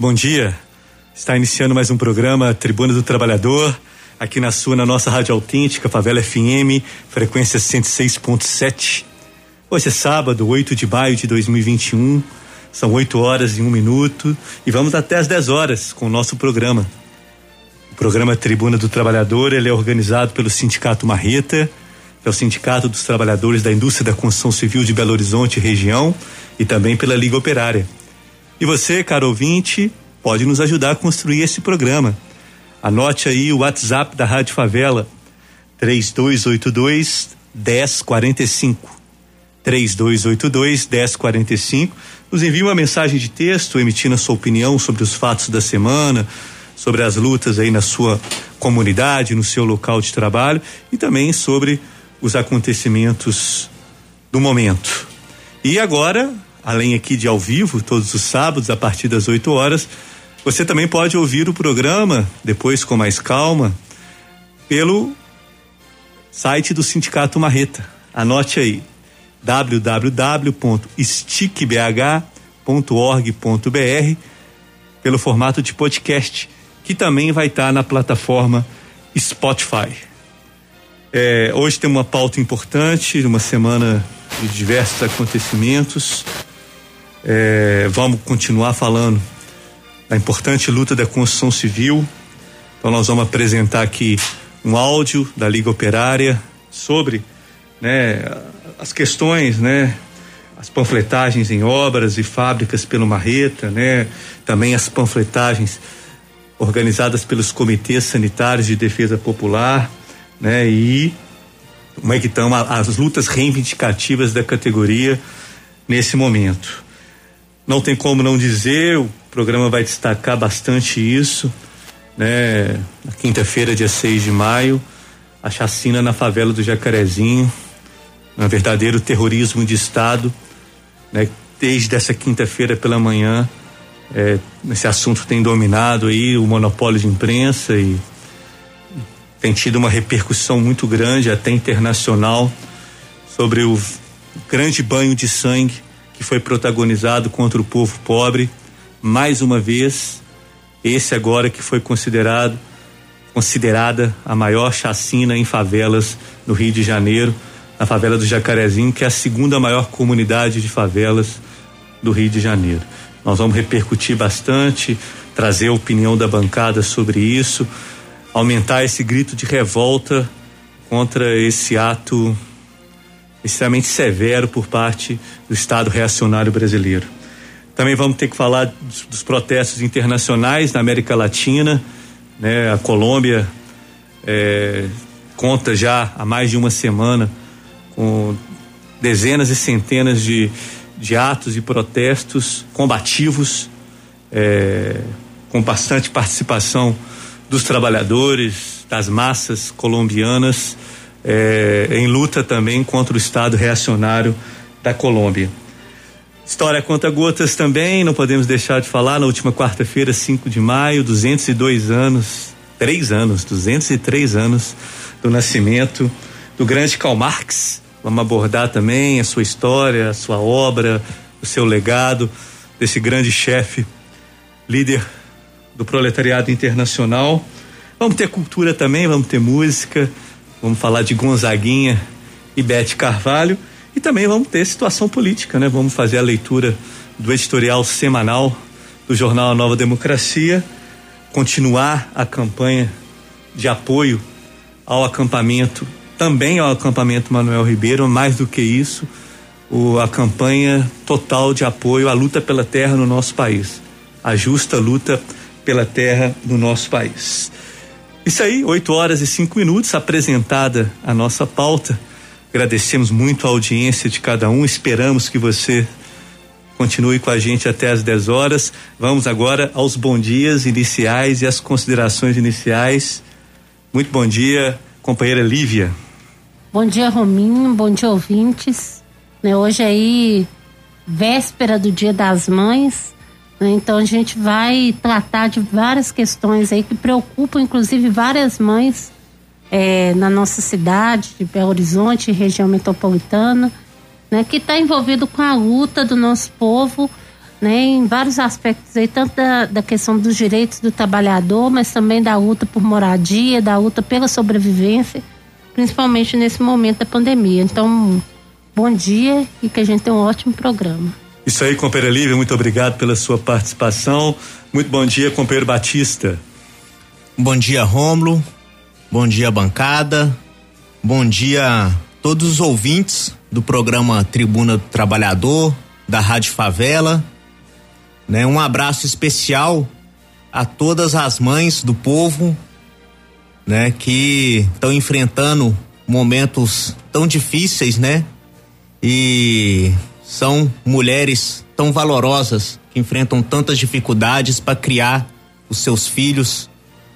Bom dia. Está iniciando mais um programa Tribuna do Trabalhador, aqui na sua, na nossa Rádio Autêntica, Favela FM, frequência 106.7. Hoje é sábado, 8 de maio de 2021. São 8 horas e um minuto e vamos até às 10 horas com o nosso programa. O programa Tribuna do Trabalhador ele é organizado pelo Sindicato Marreta, que é o Sindicato dos Trabalhadores da Indústria da Construção Civil de Belo Horizonte região e também pela Liga Operária. E você, caro ouvinte, pode nos ajudar a construir esse programa. Anote aí o WhatsApp da Rádio Favela, 3282 1045. 3282 1045. Nos envie uma mensagem de texto emitindo a sua opinião sobre os fatos da semana, sobre as lutas aí na sua comunidade, no seu local de trabalho e também sobre os acontecimentos do momento. E agora, além aqui de ao vivo, todos os sábados, a partir das 8 horas, você também pode ouvir o programa, depois com mais calma, pelo site do Sindicato Marreta. Anote aí www.stickbh.org.br pelo formato de podcast, que também vai estar na plataforma Spotify. É, hoje tem uma pauta importante, uma semana de diversos acontecimentos. É, vamos continuar falando da importante luta da construção civil. Então nós vamos apresentar aqui um áudio da Liga Operária sobre né, as questões, né, as panfletagens em obras e fábricas pelo Marreta, né, também as panfletagens organizadas pelos comitês sanitários de defesa popular né? E como é que estão as lutas reivindicativas da categoria nesse momento. Não tem como não dizer, o programa vai destacar bastante isso, né? Na quinta-feira, dia 6 de maio, a chacina na favela do Jacarezinho, um verdadeiro terrorismo de Estado, né? Desde essa quinta-feira pela manhã, é, esse assunto tem dominado aí o monopólio de imprensa e tem tido uma repercussão muito grande, até internacional, sobre o grande banho de sangue que foi protagonizado contra o povo pobre. Mais uma vez, esse agora que foi considerado considerada a maior chacina em favelas no Rio de Janeiro, na favela do Jacarezinho, que é a segunda maior comunidade de favelas do Rio de Janeiro. Nós vamos repercutir bastante, trazer a opinião da bancada sobre isso aumentar esse grito de revolta contra esse ato extremamente severo por parte do Estado reacionário brasileiro. Também vamos ter que falar dos, dos protestos internacionais na América Latina, né? A Colômbia é, conta já há mais de uma semana com dezenas e centenas de, de atos e protestos combativos, é, com bastante participação dos trabalhadores, das massas colombianas, eh, em luta também contra o Estado reacionário da Colômbia. História conta gotas também, não podemos deixar de falar. Na última quarta-feira, 5 de maio, 202 anos, três anos, 203 anos do nascimento do grande Karl Marx. Vamos abordar também a sua história, a sua obra, o seu legado desse grande chefe, líder do proletariado internacional. Vamos ter cultura também, vamos ter música, vamos falar de Gonzaguinha e Bete Carvalho e também vamos ter situação política, né? Vamos fazer a leitura do editorial semanal do jornal A Nova Democracia, continuar a campanha de apoio ao acampamento, também ao acampamento Manuel Ribeiro, mais do que isso, o, a campanha total de apoio à luta pela terra no nosso país, a justa luta pela terra do nosso país. Isso aí, 8 horas e cinco minutos, apresentada a nossa pauta. Agradecemos muito a audiência de cada um, esperamos que você continue com a gente até as 10 horas. Vamos agora aos bom dias iniciais e as considerações iniciais. Muito bom dia, companheira Lívia. Bom dia, Rominho, bom dia, ouvintes. Né, hoje aí, véspera do Dia das Mães? Então a gente vai tratar de várias questões aí que preocupam, inclusive, várias mães é, na nossa cidade, de Belo Horizonte, região metropolitana, né? que está envolvido com a luta do nosso povo né, em vários aspectos aí, tanto da, da, questão dos direitos do trabalhador, mas também da luta por moradia, da luta pela sobrevivência, principalmente nesse momento da pandemia. Então, bom dia e que a gente tenha um ótimo programa. Isso aí, companheiro Lívia, muito obrigado pela sua participação. Muito bom dia, companheiro Batista. Bom dia, Rômulo. Bom dia, bancada. Bom dia todos os ouvintes do programa Tribuna do Trabalhador, da Rádio Favela. Né? Um abraço especial a todas as mães do povo, né, que estão enfrentando momentos tão difíceis, né? E são mulheres tão valorosas que enfrentam tantas dificuldades para criar os seus filhos,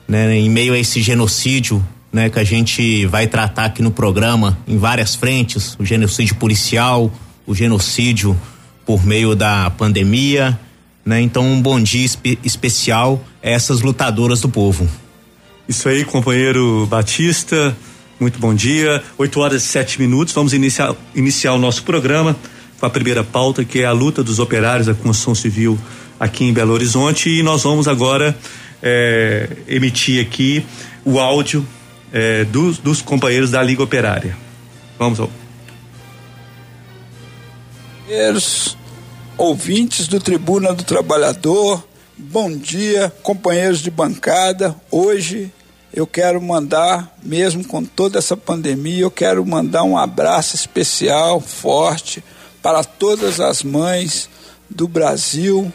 né, em meio a esse genocídio, né, que a gente vai tratar aqui no programa em várias frentes, o genocídio policial, o genocídio por meio da pandemia, né? Então um bom dia espe especial a essas lutadoras do povo. Isso aí, companheiro Batista. Muito bom dia. 8 horas e 7 minutos. Vamos iniciar, iniciar o nosso programa com a primeira pauta, que é a luta dos operários da construção civil aqui em Belo Horizonte. E nós vamos agora é, emitir aqui o áudio é, dos, dos companheiros da Liga Operária. Vamos ao. Ouvintes do Tribuna do Trabalhador, bom dia, companheiros de bancada. Hoje eu quero mandar, mesmo com toda essa pandemia, eu quero mandar um abraço especial, forte, para todas as mães do Brasil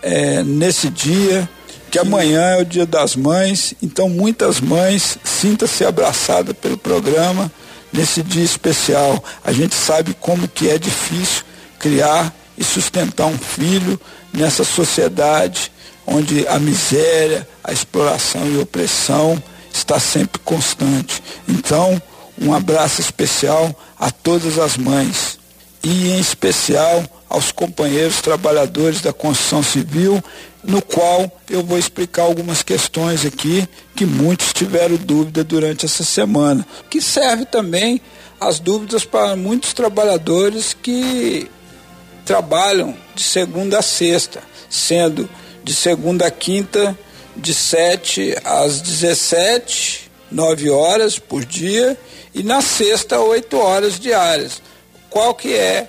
é, nesse dia, que amanhã é o Dia das Mães, então muitas mães sinta-se abraçada pelo programa nesse dia especial. A gente sabe como que é difícil criar e sustentar um filho nessa sociedade onde a miséria, a exploração e a opressão está sempre constante. Então, um abraço especial a todas as mães e em especial aos companheiros trabalhadores da construção civil, no qual eu vou explicar algumas questões aqui que muitos tiveram dúvida durante essa semana, que serve também as dúvidas para muitos trabalhadores que trabalham de segunda a sexta, sendo de segunda a quinta de 7 às 17, 9 horas por dia, e na sexta, 8 horas diárias. Qual que é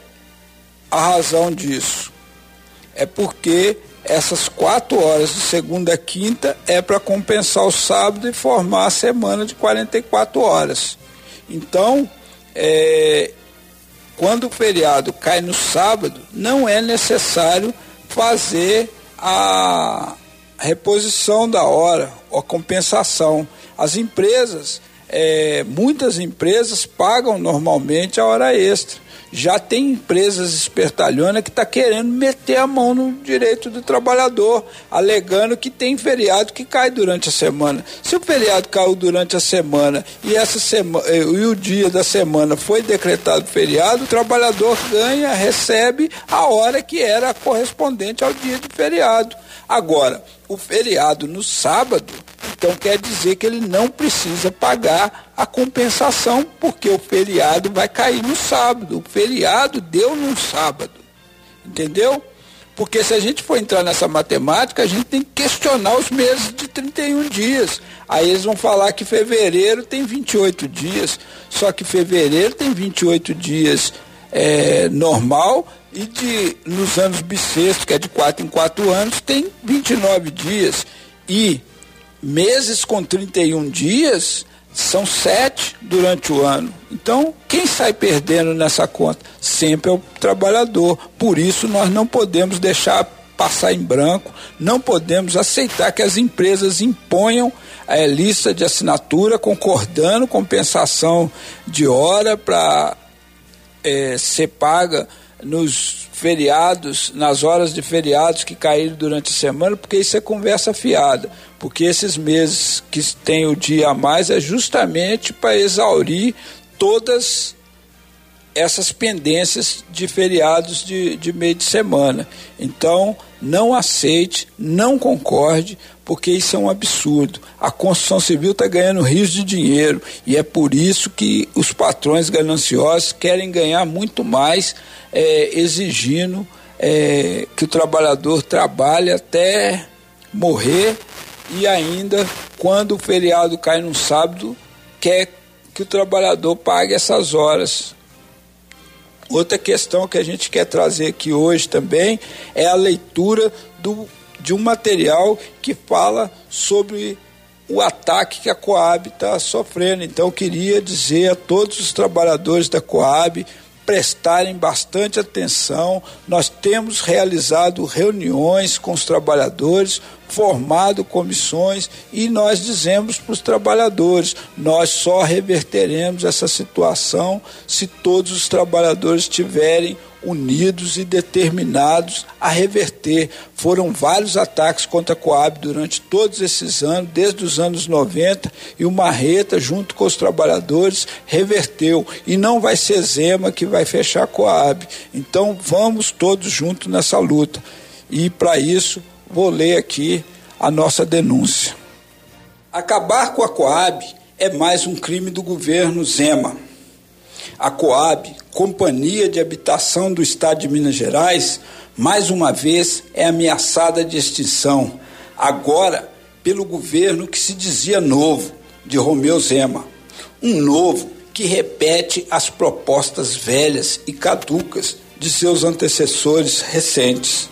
a razão disso? É porque essas quatro horas de segunda a quinta é para compensar o sábado e formar a semana de 44 horas. Então, é, quando o feriado cai no sábado, não é necessário fazer a reposição da hora, a compensação. As empresas, é, muitas empresas pagam normalmente a hora extra já tem empresas espertalhonas que está querendo meter a mão no direito do trabalhador, alegando que tem feriado que cai durante a semana. Se o feriado caiu durante a semana e essa semana e o dia da semana foi decretado feriado, o trabalhador ganha, recebe a hora que era correspondente ao dia de feriado. Agora, o feriado no sábado, então quer dizer que ele não precisa pagar a compensação, porque o feriado vai cair no sábado. O feriado deu no sábado. Entendeu? Porque se a gente for entrar nessa matemática, a gente tem que questionar os meses de 31 dias. Aí eles vão falar que fevereiro tem 28 dias, só que fevereiro tem 28 dias é, normal e de nos anos bissextos, que é de 4 em 4 anos, tem 29 dias. E meses com 31 dias são sete durante o ano. Então, quem sai perdendo nessa conta? Sempre é o trabalhador. Por isso, nós não podemos deixar passar em branco, não podemos aceitar que as empresas imponham a lista de assinatura concordando compensação de hora para é, ser paga nos feriados, nas horas de feriados que caíram durante a semana, porque isso é conversa fiada. Porque esses meses que tem o dia a mais é justamente para exaurir todas essas pendências de feriados de, de meio de semana. Então, não aceite, não concorde, porque isso é um absurdo. A construção civil está ganhando rios de dinheiro e é por isso que os patrões gananciosos querem ganhar muito mais, é, exigindo é, que o trabalhador trabalhe até morrer e ainda quando o feriado cai no sábado quer que o trabalhador pague essas horas. Outra questão que a gente quer trazer aqui hoje também é a leitura do, de um material que fala sobre o ataque que a Coab está sofrendo. Então, queria dizer a todos os trabalhadores da Coab prestarem bastante atenção. Nós temos realizado reuniões com os trabalhadores, formado comissões e nós dizemos para os trabalhadores: nós só reverteremos essa situação se todos os trabalhadores estiverem unidos e determinados a reverter. Foram vários ataques contra a Coab durante todos esses anos, desde os anos 90, e o Marreta, junto com os trabalhadores, reverteu. E não vai ser Zema que vai fechar a Coab. Então vamos todos juntos nessa luta. E para isso, vou ler aqui a nossa denúncia. Acabar com a Coab é mais um crime do governo Zema. A Coab, Companhia de Habitação do Estado de Minas Gerais, mais uma vez é ameaçada de extinção, agora pelo governo que se dizia novo, de Romeu Zema. Um novo que repete as propostas velhas e caducas de seus antecessores recentes.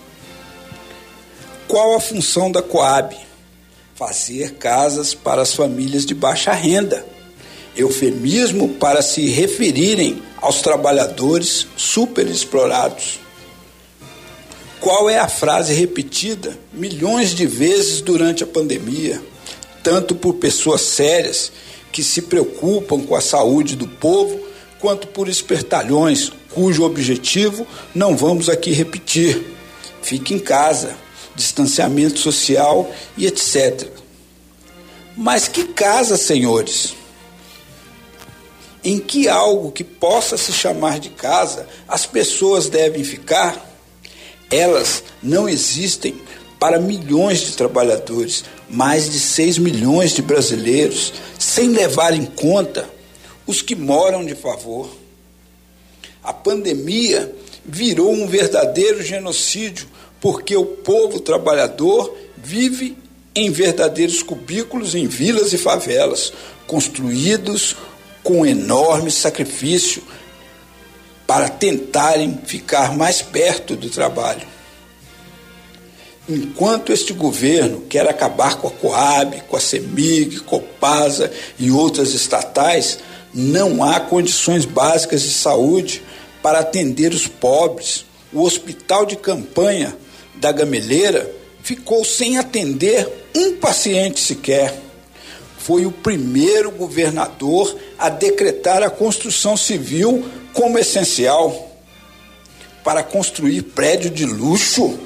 Qual a função da Coab? Fazer casas para as famílias de baixa renda eufemismo para se referirem aos trabalhadores superexplorados. Qual é a frase repetida milhões de vezes durante a pandemia, tanto por pessoas sérias que se preocupam com a saúde do povo, quanto por espertalhões cujo objetivo não vamos aqui repetir. Fique em casa, distanciamento social e etc. Mas que casa, senhores? Em que algo que possa se chamar de casa as pessoas devem ficar, elas não existem para milhões de trabalhadores, mais de 6 milhões de brasileiros, sem levar em conta os que moram de favor. A pandemia virou um verdadeiro genocídio, porque o povo trabalhador vive em verdadeiros cubículos em vilas e favelas, construídos com enorme sacrifício para tentarem ficar mais perto do trabalho. Enquanto este governo quer acabar com a Coab, com a CEMIG, Copasa e outras estatais, não há condições básicas de saúde para atender os pobres. O hospital de campanha da Gameleira ficou sem atender um paciente sequer foi o primeiro governador a decretar a construção civil como essencial para construir prédio de luxo.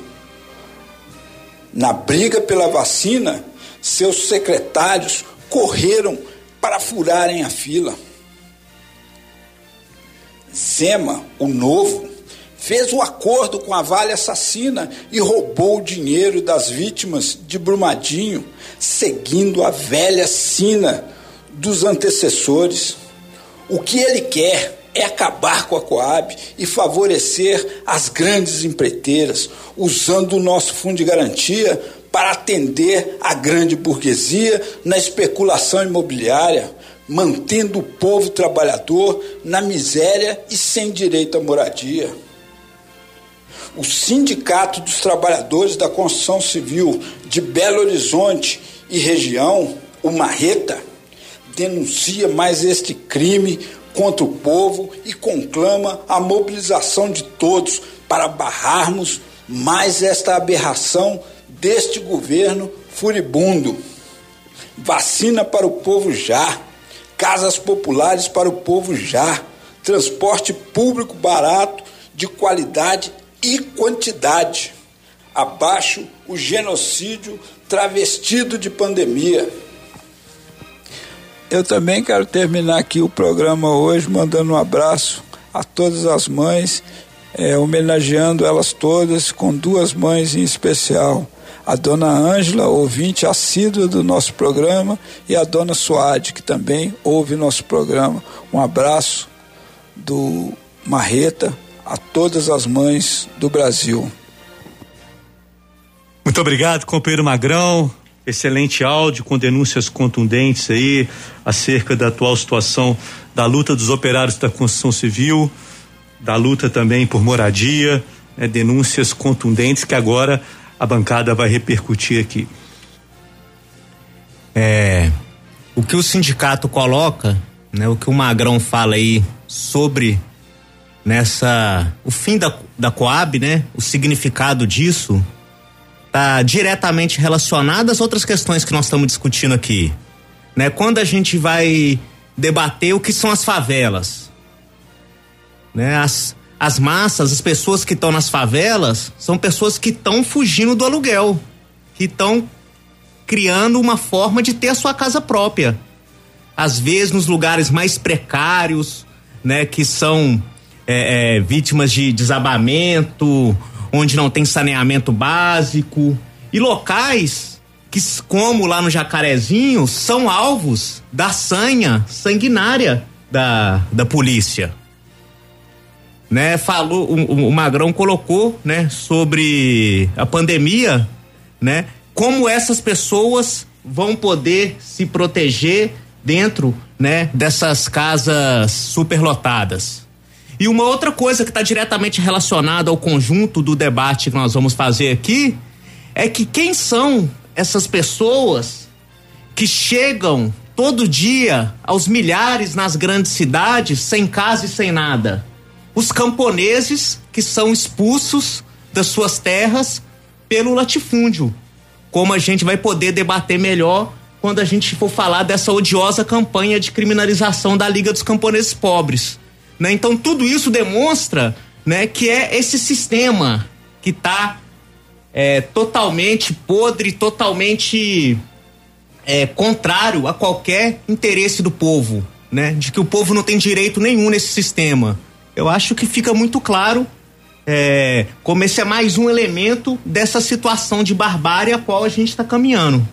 Na briga pela vacina, seus secretários correram para furarem a fila. Zema, o novo, fez um acordo com a Vale Assassina e roubou o dinheiro das vítimas de Brumadinho, seguindo a velha sina dos antecessores. O que ele quer é acabar com a Coab e favorecer as grandes empreiteiras, usando o nosso fundo de garantia para atender a grande burguesia na especulação imobiliária, mantendo o povo trabalhador na miséria e sem direito à moradia o Sindicato dos Trabalhadores da Construção Civil de Belo Horizonte e região, o Marreta, denuncia mais este crime contra o povo e conclama a mobilização de todos para barrarmos mais esta aberração deste governo furibundo. Vacina para o povo já, casas populares para o povo já, transporte público barato, de qualidade e quantidade. Abaixo o genocídio travestido de pandemia. Eu também quero terminar aqui o programa hoje mandando um abraço a todas as mães, é, homenageando elas todas com duas mães em especial. A dona Ângela, ouvinte assídua do nosso programa, e a dona Suade, que também ouve nosso programa. Um abraço do Marreta a todas as mães do Brasil. Muito obrigado, companheiro Magrão. Excelente áudio com denúncias contundentes aí acerca da atual situação da luta dos operários da construção civil, da luta também por moradia, né, denúncias contundentes que agora a bancada vai repercutir aqui. É, o que o sindicato coloca, né, o que o Magrão fala aí sobre nessa o fim da, da Coab, né, o significado disso está diretamente relacionado às outras questões que nós estamos discutindo aqui. Né? Quando a gente vai debater o que são as favelas, né? As, as massas, as pessoas que estão nas favelas, são pessoas que estão fugindo do aluguel, que estão criando uma forma de ter a sua casa própria. Às vezes nos lugares mais precários, né? Que são é, é, vítimas de desabamento, onde não tem saneamento básico e locais que, como lá no Jacarezinho, são alvos da sanha sanguinária da, da polícia. Né, falou, o, o Magrão colocou, né, sobre a pandemia, né, como essas pessoas vão poder se proteger dentro, né, dessas casas superlotadas. E uma outra coisa que está diretamente relacionada ao conjunto do debate que nós vamos fazer aqui é que quem são essas pessoas que chegam todo dia aos milhares nas grandes cidades sem casa e sem nada? Os camponeses que são expulsos das suas terras pelo latifúndio. Como a gente vai poder debater melhor quando a gente for falar dessa odiosa campanha de criminalização da Liga dos Camponeses Pobres né? Então tudo isso demonstra né, que é esse sistema que está é, totalmente podre, totalmente é, contrário a qualquer interesse do povo, né? De que o povo não tem direito nenhum nesse sistema. Eu acho que fica muito claro é, como esse é mais um elemento dessa situação de barbárie a qual a gente está caminhando.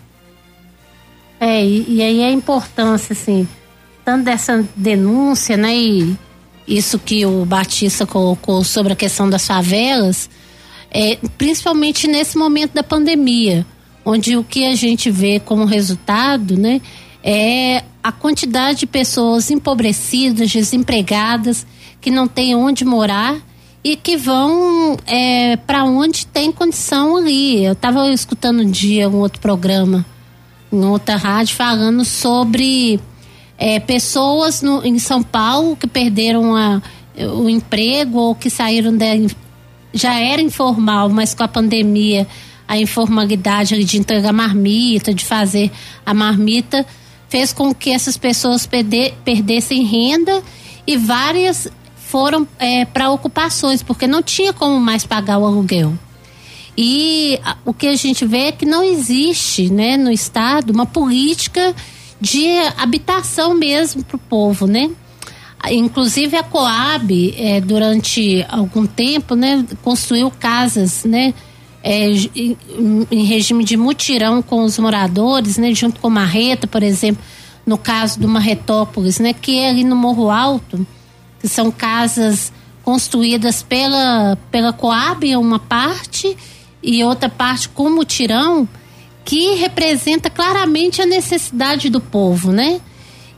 É, e, e, aí a importância, assim, tanto dessa denúncia, né, e isso que o Batista colocou sobre a questão das favelas, é, principalmente nesse momento da pandemia, onde o que a gente vê como resultado, né, é a quantidade de pessoas empobrecidas, desempregadas, que não têm onde morar e que vão é, para onde tem condição ali. Eu estava escutando um dia um outro programa, em outra rádio, falando sobre é, pessoas no, em São Paulo que perderam a, o emprego ou que saíram da. já era informal, mas com a pandemia, a informalidade de entregar marmita, de fazer a marmita, fez com que essas pessoas perder, perdessem renda e várias foram é, para ocupações, porque não tinha como mais pagar o aluguel. E o que a gente vê é que não existe né, no Estado uma política de habitação mesmo para o povo, né? Inclusive a Coab, é, durante algum tempo, né, construiu casas, né, é, em, regime de mutirão com os moradores, né, junto com Marreta, por exemplo, no caso do Marretópolis, né, que é ali no Morro Alto, que são casas construídas pela, pela Coab uma parte e outra parte com mutirão que representa claramente a necessidade do povo, né?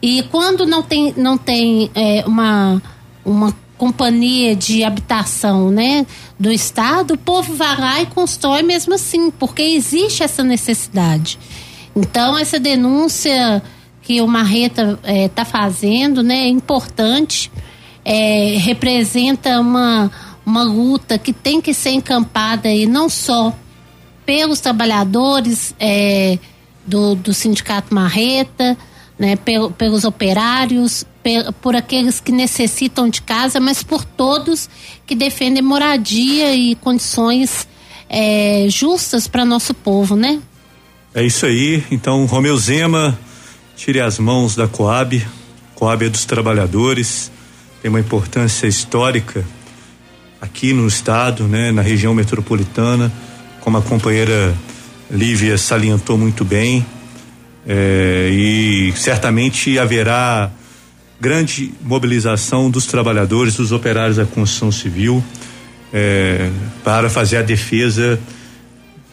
E quando não tem, não tem é, uma, uma companhia de habitação, né, do Estado, o povo vai lá e constrói mesmo assim, porque existe essa necessidade. Então, essa denúncia que o Marreta está é, tá fazendo, né, é importante, é, representa uma, uma luta que tem que ser encampada e não só pelos trabalhadores é, do, do Sindicato Marreta, né, pel, pelos operários, por aqueles que necessitam de casa, mas por todos que defendem moradia e condições é, justas para nosso povo, né? É isso aí. Então, Romeu Zema, tire as mãos da Coab. Coab é dos trabalhadores, tem uma importância histórica aqui no estado, né, na região metropolitana como a companheira Lívia salientou muito bem, é, e certamente haverá grande mobilização dos trabalhadores, dos operários da construção civil, é, para fazer a defesa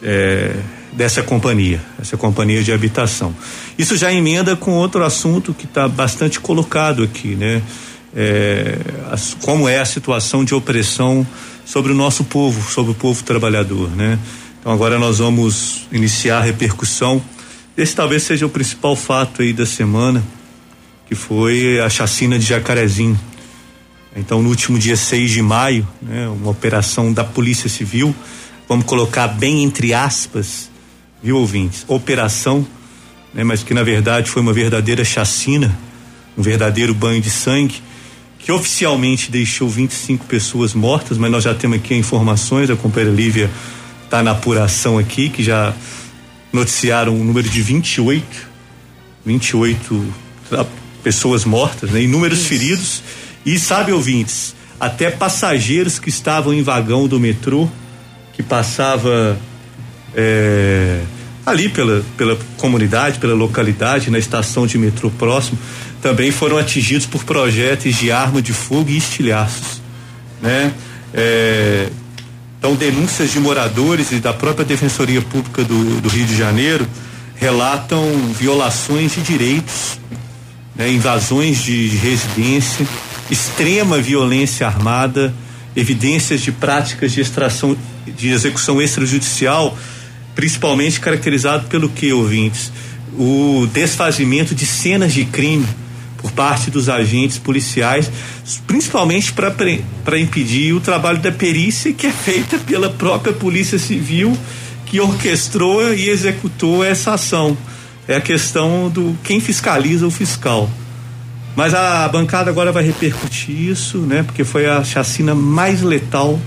é, dessa companhia, essa companhia de habitação. Isso já emenda com outro assunto que está bastante colocado aqui, né? É, as, como é a situação de opressão sobre o nosso povo, sobre o povo trabalhador, né? Então agora nós vamos iniciar a repercussão. Esse talvez seja o principal fato aí da semana, que foi a chacina de Jacarezinho. Então, no último dia 6 de maio, né, uma operação da Polícia Civil, vamos colocar bem entre aspas, viu, ouvintes? Operação, né, mas que na verdade foi uma verdadeira chacina, um verdadeiro banho de sangue, que oficialmente deixou 25 pessoas mortas, mas nós já temos aqui informações, a companheira Lívia está na apuração aqui, que já noticiaram um número de 28, 28 pessoas mortas, né? Inúmeros Isso. feridos e sabe, ouvintes, até passageiros que estavam em vagão do metrô, que passava é, ali pela, pela comunidade, pela localidade, na estação de metrô próximo, também foram atingidos por projéteis de arma de fogo e estilhaços, né? É, então, denúncias de moradores e da própria Defensoria Pública do, do Rio de Janeiro relatam violações de direitos, né, invasões de, de residência, extrema violência armada, evidências de práticas de extração, de execução extrajudicial, principalmente caracterizado pelo que, ouvintes? O desfazimento de cenas de crime por parte dos agentes policiais, principalmente para impedir o trabalho da perícia que é feita pela própria Polícia Civil que orquestrou e executou essa ação. É a questão do quem fiscaliza o fiscal. Mas a bancada agora vai repercutir isso, né? Porque foi a chacina mais letal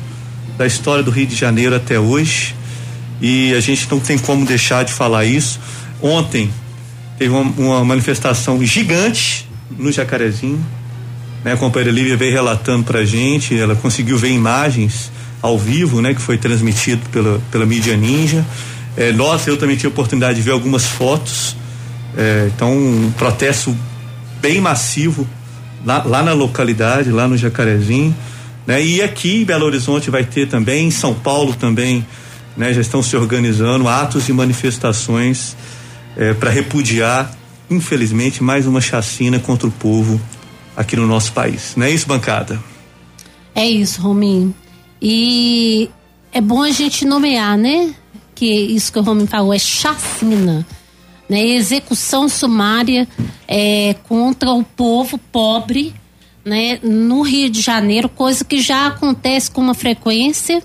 da história do Rio de Janeiro até hoje. E a gente não tem como deixar de falar isso. Ontem teve uma, uma manifestação gigante no Jacarezinho. Né? A companheira Lívia veio relatando pra gente, ela conseguiu ver imagens ao vivo, né? Que foi transmitido pela, pela mídia ninja. É, nós, eu também tive a oportunidade de ver algumas fotos. É, então, um protesto bem massivo lá, lá na localidade, lá no Jacarezinho. Né? E aqui em Belo Horizonte vai ter também, em São Paulo também, né? já estão se organizando atos e manifestações é, para repudiar, infelizmente, mais uma chacina contra o povo aqui no nosso país. Não é isso, bancada? É isso, Rominho. E é bom a gente nomear, né? Que isso que o Rominho falou é chacina né, execução sumária é, contra o povo pobre né, no Rio de Janeiro, coisa que já acontece com uma frequência,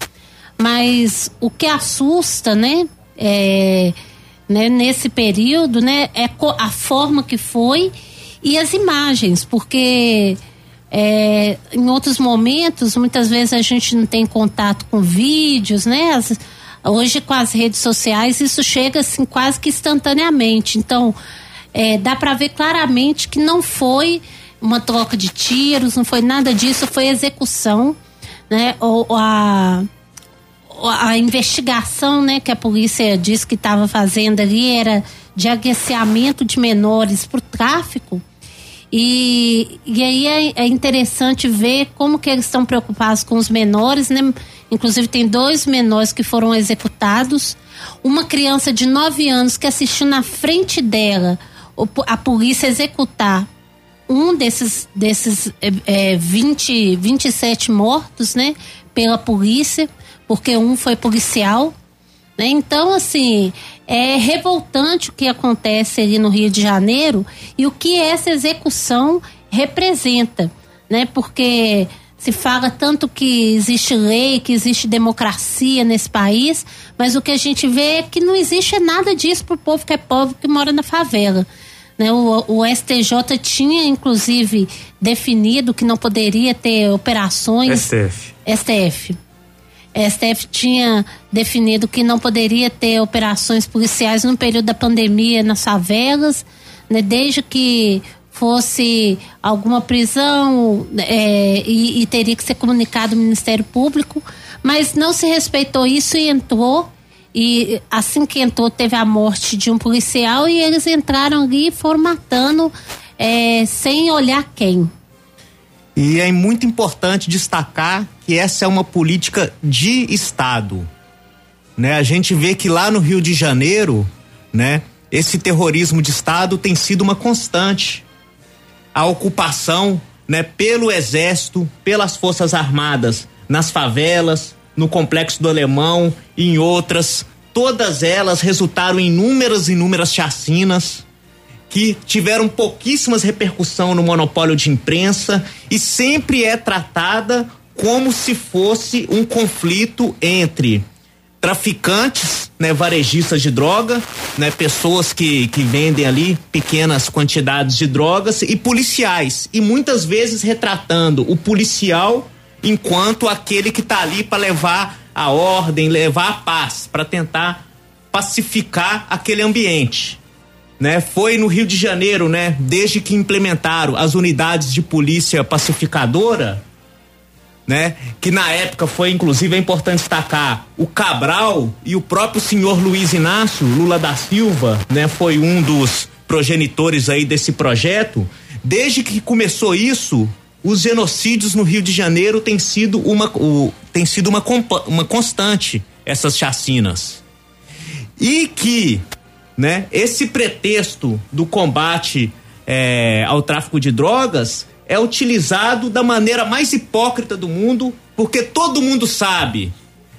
mas o que assusta, né, é, né nesse período, né, é a forma que foi e as imagens, porque é, em outros momentos, muitas vezes a gente não tem contato com vídeos, né, as, Hoje, com as redes sociais, isso chega assim quase que instantaneamente. Então, é, dá para ver claramente que não foi uma troca de tiros, não foi nada disso, foi execução, né? Ou, a, a investigação, né, que a polícia disse que estava fazendo ali era de aguiciamento de menores para o tráfico. E, e aí é, é, interessante ver como que eles estão preocupados com os menores, né? Inclusive tem dois menores que foram executados, uma criança de 9 anos que assistiu na frente dela a polícia executar um desses desses é, 20, 27 mortos, né? Pela polícia, porque um foi policial. Né? Então, assim, é revoltante o que acontece ali no Rio de Janeiro e o que essa execução representa, né? Porque se fala tanto que existe lei, que existe democracia nesse país, mas o que a gente vê é que não existe nada disso para o povo que é pobre que mora na favela. Né? O, o STJ tinha, inclusive, definido que não poderia ter operações. STF. STF STF tinha definido que não poderia ter operações policiais no período da pandemia nas favelas, né, desde que fosse alguma prisão é, e, e, teria que ser comunicado ao Ministério Público, mas não se respeitou isso e entrou. E assim que entrou, teve a morte de um policial e eles entraram ali e foram matando é, sem olhar quem. E é muito importante destacar que essa é uma política de Estado. Né? A gente vê que lá no Rio de Janeiro, né, esse terrorismo de Estado tem sido uma constante. A ocupação né, pelo Exército, pelas Forças Armadas, nas favelas, no Complexo do Alemão e em outras, todas elas resultaram em inúmeras, inúmeras chacinas que tiveram pouquíssimas repercussão no monopólio de imprensa e sempre é tratada como se fosse um conflito entre traficantes, né, varejistas de droga, né, pessoas que, que vendem ali pequenas quantidades de drogas e policiais e muitas vezes retratando o policial enquanto aquele que está ali para levar a ordem, levar a paz, para tentar pacificar aquele ambiente né? Foi no Rio de Janeiro, né? Desde que implementaram as unidades de polícia pacificadora, né? Que na época foi, inclusive, é importante destacar, o Cabral e o próprio senhor Luiz Inácio Lula da Silva, né? Foi um dos progenitores aí desse projeto. Desde que começou isso, os genocídios no Rio de Janeiro têm sido uma, o, tem sido uma, uma constante, essas chacinas. E que né? Esse pretexto do combate é, ao tráfico de drogas é utilizado da maneira mais hipócrita do mundo, porque todo mundo sabe,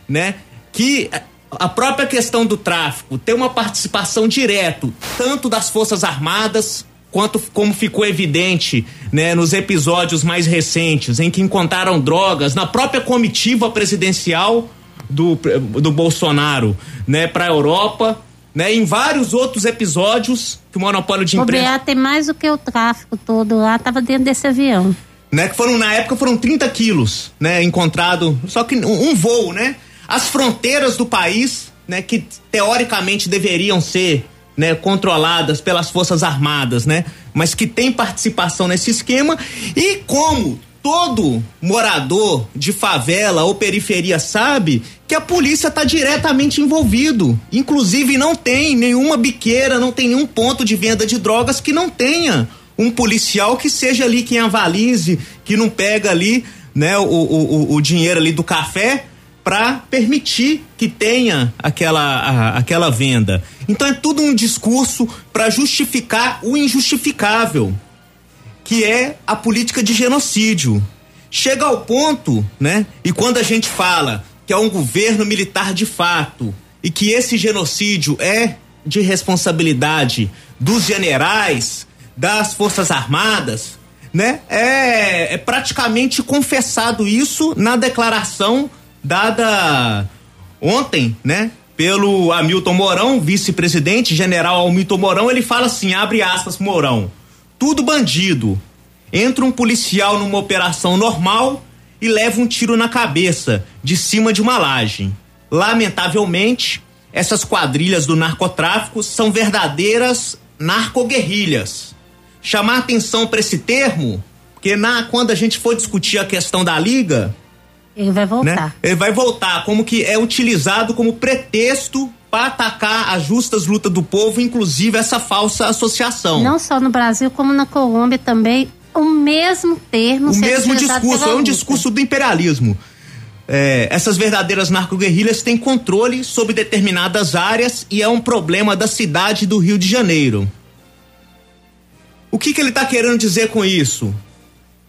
né, que a própria questão do tráfico tem uma participação direta tanto das forças armadas quanto como ficou evidente, né, nos episódios mais recentes em que encontraram drogas na própria comitiva presidencial do, do Bolsonaro, né, para a Europa né? Em vários outros episódios que o monopólio de imprensa. tem mais do que o tráfico todo lá, tava dentro desse avião. Né? Que foram, na época, foram 30 quilos, né? Encontrado, só que um, um voo, né? As fronteiras do país, né? Que teoricamente deveriam ser né, controladas pelas Forças Armadas, né? Mas que tem participação nesse esquema. E como todo morador de favela ou periferia sabe que a polícia está diretamente envolvido. Inclusive não tem nenhuma biqueira, não tem nenhum ponto de venda de drogas que não tenha um policial que seja ali quem avalize, que não pega ali, né, o, o, o dinheiro ali do café para permitir que tenha aquela, a, aquela venda. Então é tudo um discurso para justificar o injustificável que é a política de genocídio. Chega ao ponto, né? E quando a gente fala que é um governo militar de fato e que esse genocídio é de responsabilidade dos generais, das Forças Armadas, né? É, é praticamente confessado isso na declaração dada ontem, né? Pelo Hamilton Mourão, vice-presidente, general Hamilton Mourão, ele fala assim, abre aspas, Mourão, tudo bandido. Entra um policial numa operação normal e leva um tiro na cabeça, de cima de uma laje. Lamentavelmente, essas quadrilhas do narcotráfico são verdadeiras narcoguerrilhas. Chamar atenção para esse termo, porque na, quando a gente for discutir a questão da liga, ele vai voltar. Né, ele vai voltar, como que é utilizado como pretexto para atacar as justas lutas do povo, inclusive essa falsa associação. Não só no Brasil, como na Colômbia também, o mesmo termo. O mesmo discurso, é um discurso do imperialismo. É, essas verdadeiras narcoguerrilhas têm controle sobre determinadas áreas e é um problema da cidade do Rio de Janeiro. O que, que ele está querendo dizer com isso?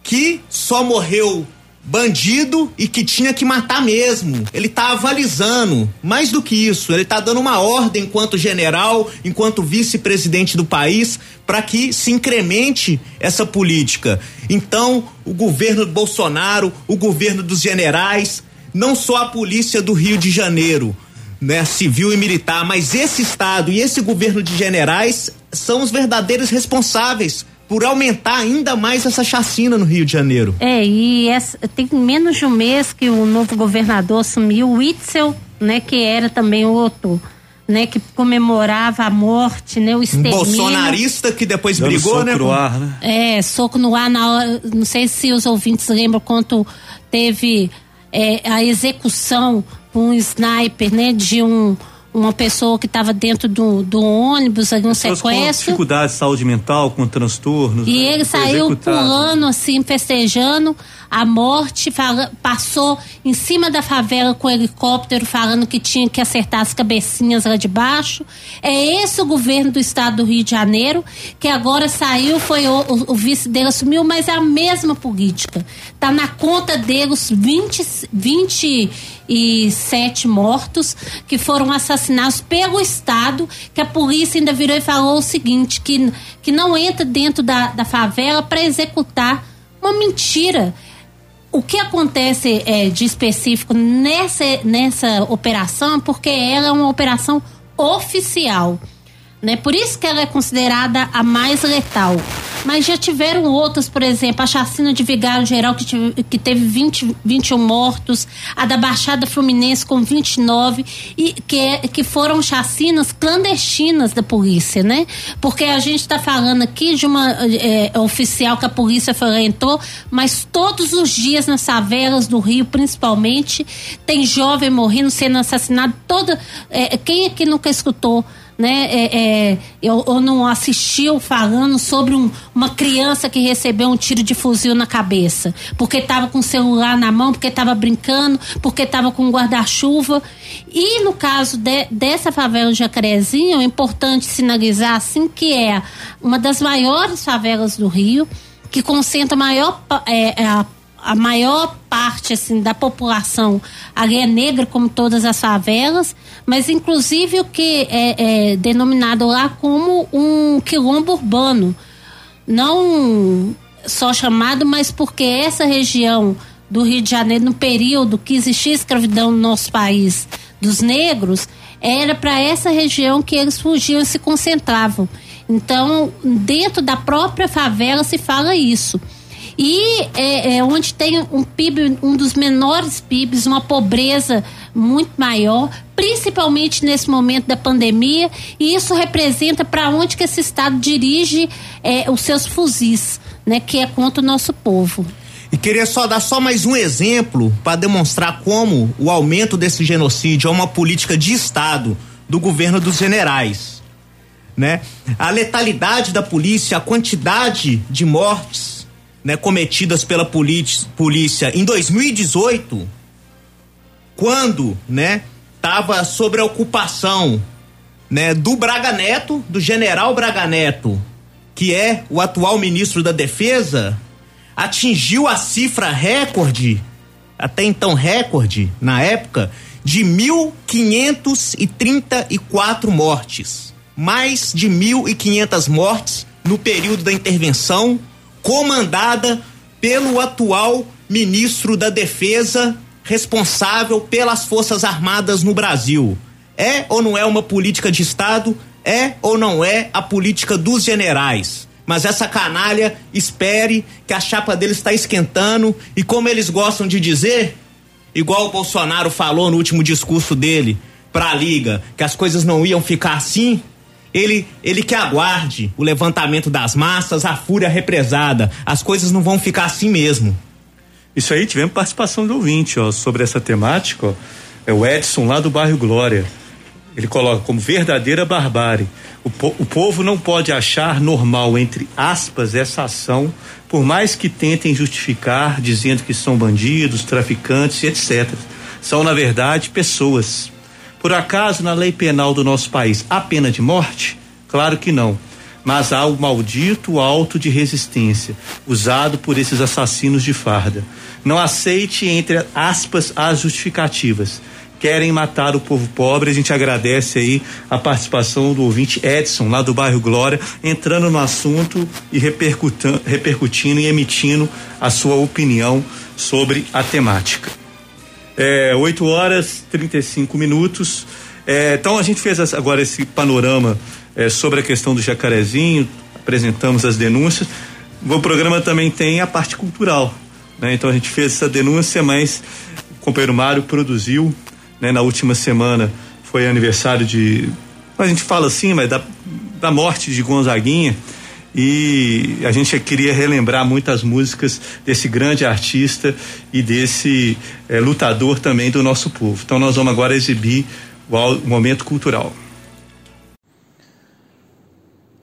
Que só morreu bandido e que tinha que matar mesmo. Ele tá avalizando. Mais do que isso, ele tá dando uma ordem enquanto general, enquanto vice-presidente do país, para que se incremente essa política. Então, o governo Bolsonaro, o governo dos generais, não só a polícia do Rio de Janeiro, né, civil e militar, mas esse estado e esse governo de generais são os verdadeiros responsáveis por aumentar ainda mais essa chacina no Rio de Janeiro. É, e essa, tem menos de um mês que o novo governador assumiu, o Itzel, né, que era também outro, né, que comemorava a morte, né, o extermínio. Um bolsonarista que depois Dando brigou, soco né? No ar, né? É, soco no ar na hora, não sei se os ouvintes lembram quanto teve é, a execução com um sniper, né, de um uma pessoa que estava dentro do, do ônibus, ali, um Pessoas sequestro. Com dificuldade de saúde mental, com transtornos. E né? ele saiu executado. pulando assim, festejando a morte, fala- passou em cima da favela com o helicóptero, falando que tinha que acertar as cabecinhas lá de baixo. É esse o governo do estado do Rio de Janeiro, que agora saiu, foi o, o- o vice dele assumiu, mas é a mesma política. Tá na conta dele os 20, 27 mortos que foram assassinados pelo Estado, que a polícia ainda virou e falou o seguinte, que, que não entra dentro da, da favela para executar uma mentira. O que acontece é, de específico nessa, nessa operação, porque ela é uma operação oficial. Né? Por isso que ela é considerada a mais letal. Mas já tiveram outras, por exemplo, a chacina de Vigário Geral, que, tive- que teve 20, 21 mortos, a da Baixada Fluminense com 29, e que, é- que foram chacinas clandestinas da polícia, né? Porque a gente está falando aqui de uma é, oficial que a polícia entrou, mas todos os dias nas favelas do Rio, principalmente, tem jovem morrendo, sendo assassinado. Toda, é, quem aqui nunca escutou? Né, é, é, eu, eu não assistiu falando sobre um- uma criança que recebeu um tiro de fuzil na cabeça, porque estava com o celular na mão, porque estava brincando, porque estava com um guarda-chuva. E no caso de- dessa favela Jacarezinho, é importante sinalizar assim que é uma das maiores favelas do Rio, que concentra a maior é, é, a a maior parte assim da população ali é negra como todas as favelas, mas inclusive o que é, é denominado lá como um quilombo urbano, não só chamado, mas porque essa região do Rio de Janeiro no período que existia escravidão no nosso país dos negros era para essa região que eles fugiam e se concentravam. Então, dentro da própria favela se fala isso. E é, é onde tem um PIB, um dos menores PIBs, uma pobreza muito maior, principalmente nesse momento da pandemia, e isso representa para onde que esse Estado dirige é, os seus fuzis, né, que é contra o nosso povo. E queria só dar só mais um exemplo para demonstrar como o aumento desse genocídio é uma política de Estado do governo dos generais. Né? A letalidade da polícia, a quantidade de mortes né, cometidas pela polícia, em 2018, quando né, estava sobre a ocupação né, do Braga Neto, do general Braga Neto, que é o atual ministro da Defesa, atingiu a cifra recorde, até então recorde, na época, de 1.534 mortes. Mais de 1.500 mortes no período da intervenção, comandada pelo atual ministro da Defesa, responsável pelas Forças Armadas no Brasil. É ou não é uma política de Estado? É ou não é a política dos generais? Mas essa canalha espere que a chapa deles está esquentando e como eles gostam de dizer, igual o Bolsonaro falou no último discurso dele para a liga, que as coisas não iam ficar assim, ele ele que aguarde o levantamento das massas, a fúria represada. As coisas não vão ficar assim mesmo. Isso aí, tivemos participação do ouvinte, ó, sobre essa temática, ó. É o Edson lá do bairro Glória. Ele coloca como verdadeira barbárie. O, po o povo não pode achar normal, entre aspas, essa ação, por mais que tentem justificar, dizendo que são bandidos, traficantes etc. São, na verdade, pessoas. Por acaso, na lei penal do nosso país, há pena de morte? Claro que não. Mas há o maldito alto de resistência, usado por esses assassinos de farda. Não aceite, entre aspas, as justificativas querem matar o povo pobre. A gente agradece aí a participação do ouvinte Edson, lá do bairro Glória, entrando no assunto e repercutindo e emitindo a sua opinião sobre a temática. É, 8 horas 35 minutos. É, então a gente fez agora esse panorama é, sobre a questão do jacarezinho, apresentamos as denúncias. O programa também tem a parte cultural. Né? Então a gente fez essa denúncia, mas o companheiro Mário produziu né, na última semana foi aniversário de. A gente fala assim, mas da, da morte de Gonzaguinha. E a gente queria relembrar muitas músicas desse grande artista e desse eh, lutador também do nosso povo. Então nós vamos agora exibir o momento cultural.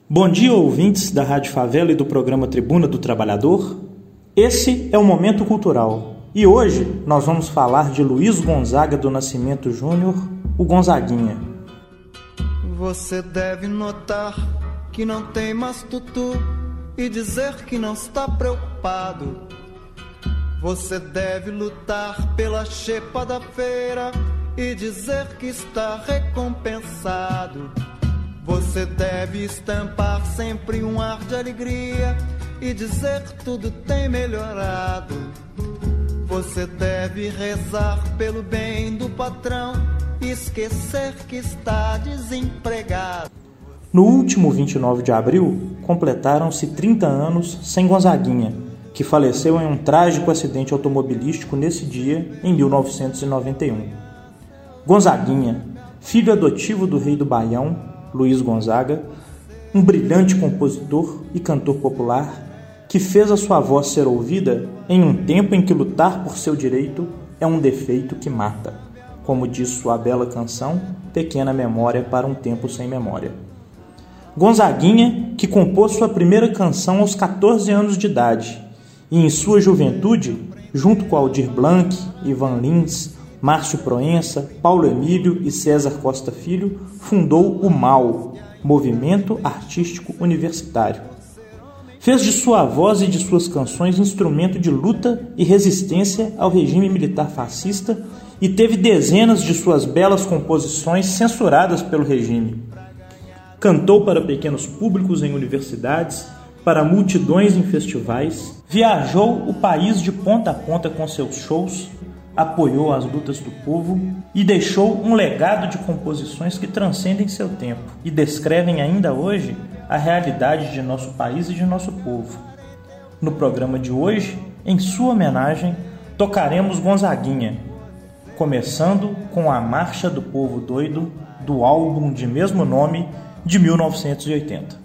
Bom dia, ouvintes da Rádio Favela e do programa Tribuna do Trabalhador. Esse é o Momento Cultural e hoje nós vamos falar de Luiz Gonzaga do Nascimento Júnior, o Gonzaguinha. Você deve notar que não tem mais tutu e dizer que não está preocupado. Você deve lutar pela chepa da feira e dizer que está recompensado. Você deve estampar sempre um ar de alegria e dizer que tudo tem melhorado. Você deve rezar pelo bem do patrão e esquecer que está desempregado. No último 29 de abril, completaram-se 30 anos sem Gonzaguinha, que faleceu em um trágico acidente automobilístico nesse dia, em 1991. Gonzaguinha, filho adotivo do rei do Baião, Luiz Gonzaga, um brilhante compositor e cantor popular que fez a sua voz ser ouvida em um tempo em que lutar por seu direito é um defeito que mata, como diz sua bela canção Pequena Memória para um Tempo Sem Memória. Gonzaguinha, que compôs sua primeira canção aos 14 anos de idade, e em sua juventude, junto com Aldir Blanc, Ivan Lins, Márcio Proença, Paulo Emílio e César Costa Filho, fundou o MAU, Movimento Artístico Universitário. Fez de sua voz e de suas canções instrumento de luta e resistência ao regime militar fascista e teve dezenas de suas belas composições censuradas pelo regime. Cantou para pequenos públicos em universidades, para multidões em festivais, viajou o país de ponta a ponta com seus shows, apoiou as lutas do povo e deixou um legado de composições que transcendem seu tempo e descrevem ainda hoje a realidade de nosso país e de nosso povo. No programa de hoje, em sua homenagem, tocaremos Gonzaguinha, começando com a Marcha do Povo Doido do álbum de mesmo nome de 1980.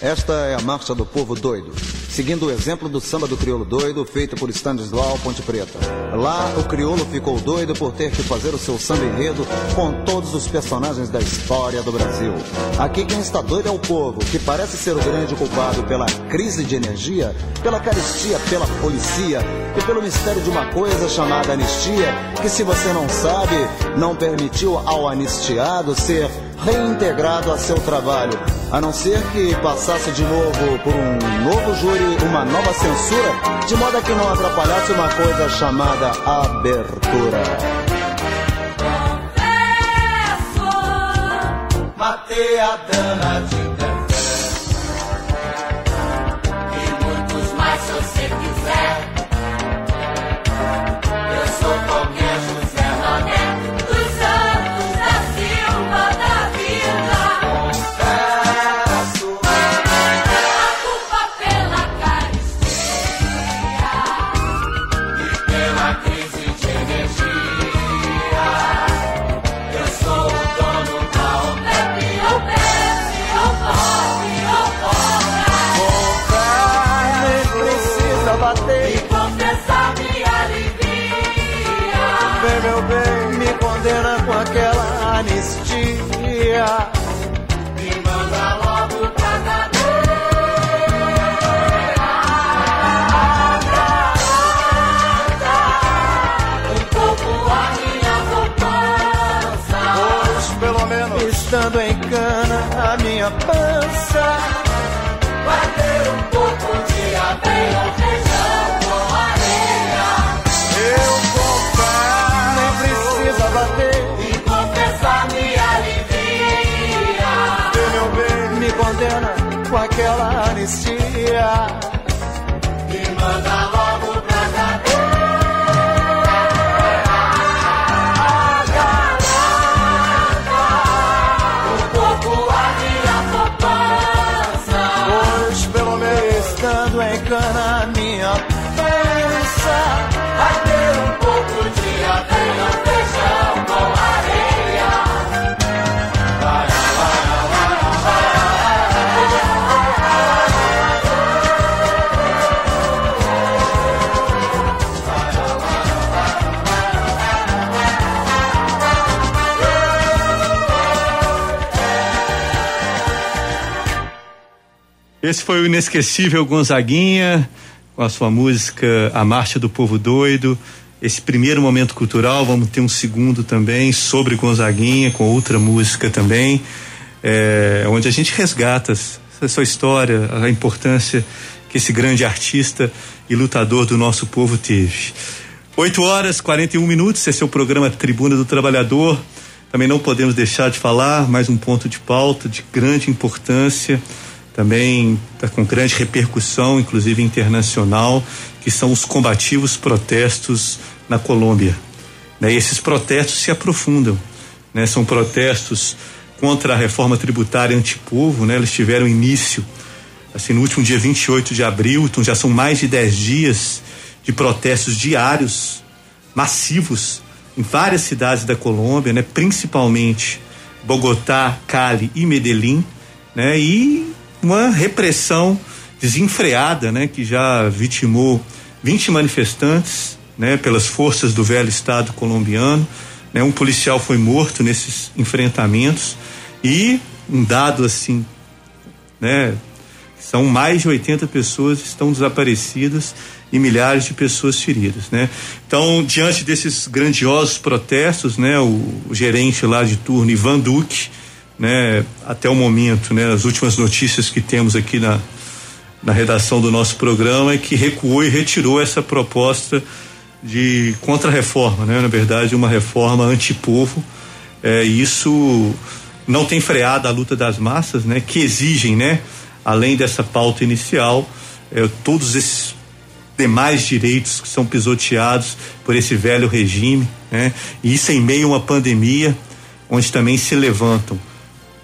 Esta é a Marcha do Povo Doido, seguindo o exemplo do samba do crioulo doido feito por Stanislau Ponte Preta. Lá, o crioulo ficou doido por ter que fazer o seu samba enredo com todos os personagens da história do Brasil. Aqui quem está doido é o povo, que parece ser o grande culpado pela crise de energia, pela carestia, pela policia e pelo mistério de uma coisa chamada anistia, que se você não sabe, não permitiu ao anistiado ser reintegrado a seu trabalho, a não ser que passasse de novo por um novo júri, uma nova censura, de modo que não atrapalhasse uma coisa chamada abertura. Confesso, matei a dana de aquela anistia. Esse foi o inesquecível Gonzaguinha, com a sua música A Marcha do Povo Doido. Esse primeiro momento cultural, vamos ter um segundo também sobre Gonzaguinha, com outra música também, é, onde a gente resgata essa sua história, a importância que esse grande artista e lutador do nosso povo teve. 8 horas 41 minutos, esse é o programa Tribuna do Trabalhador. Também não podemos deixar de falar mais um ponto de pauta de grande importância também está com grande repercussão, inclusive internacional, que são os combativos protestos na Colômbia. Né? E esses protestos se aprofundam, né? São protestos contra a reforma tributária antipovo, né? Eles tiveram início assim no último dia 28 de abril, então já são mais de 10 dias de protestos diários massivos em várias cidades da Colômbia, né? Principalmente Bogotá, Cali e Medellín, né? E uma repressão desenfreada, né, que já vitimou 20 manifestantes, né, pelas forças do velho Estado colombiano, né, um policial foi morto nesses enfrentamentos e um dado assim, né, são mais de 80 pessoas estão desaparecidas e milhares de pessoas feridas, né? Então, diante desses grandiosos protestos, né, o, o gerente lá de turno Ivan Duque né, até o momento, né, as últimas notícias que temos aqui na, na redação do nosso programa é que recuou e retirou essa proposta de contra-reforma, né, na verdade, uma reforma antipovo. É, isso não tem freado a luta das massas, né, que exigem, né, além dessa pauta inicial, é, todos esses demais direitos que são pisoteados por esse velho regime, né, e isso em meio a uma pandemia, onde também se levantam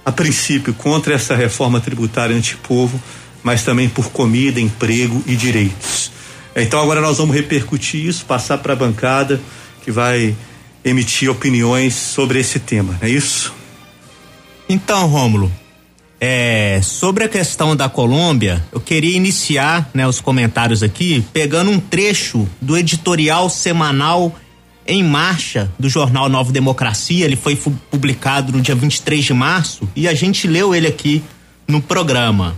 a princípio contra essa reforma tributária antipovo, mas também por comida, emprego e direitos. Então agora nós vamos repercutir isso, passar para a bancada que vai emitir opiniões sobre esse tema, é isso? Então, Rômulo, é, sobre a questão da Colômbia, eu queria iniciar né, os comentários aqui pegando um trecho do editorial semanal em Marcha, do jornal Nova Democracia. Ele foi publicado no dia 23 de março e a gente leu ele aqui no programa.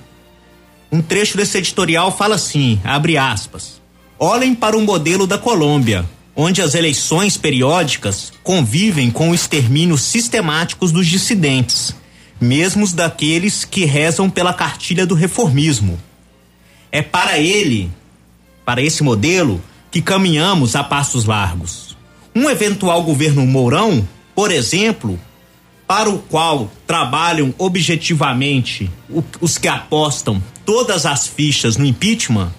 Um trecho desse editorial fala assim: abre aspas. Olhem para o modelo da Colômbia, onde as eleições periódicas convivem com o extermínio sistemáticos dos dissidentes, mesmo daqueles que rezam pela cartilha do reformismo. É para ele, para esse modelo, que caminhamos a passos largos um eventual governo Mourão, por exemplo, para o qual trabalham objetivamente os que apostam todas as fichas no impeachment,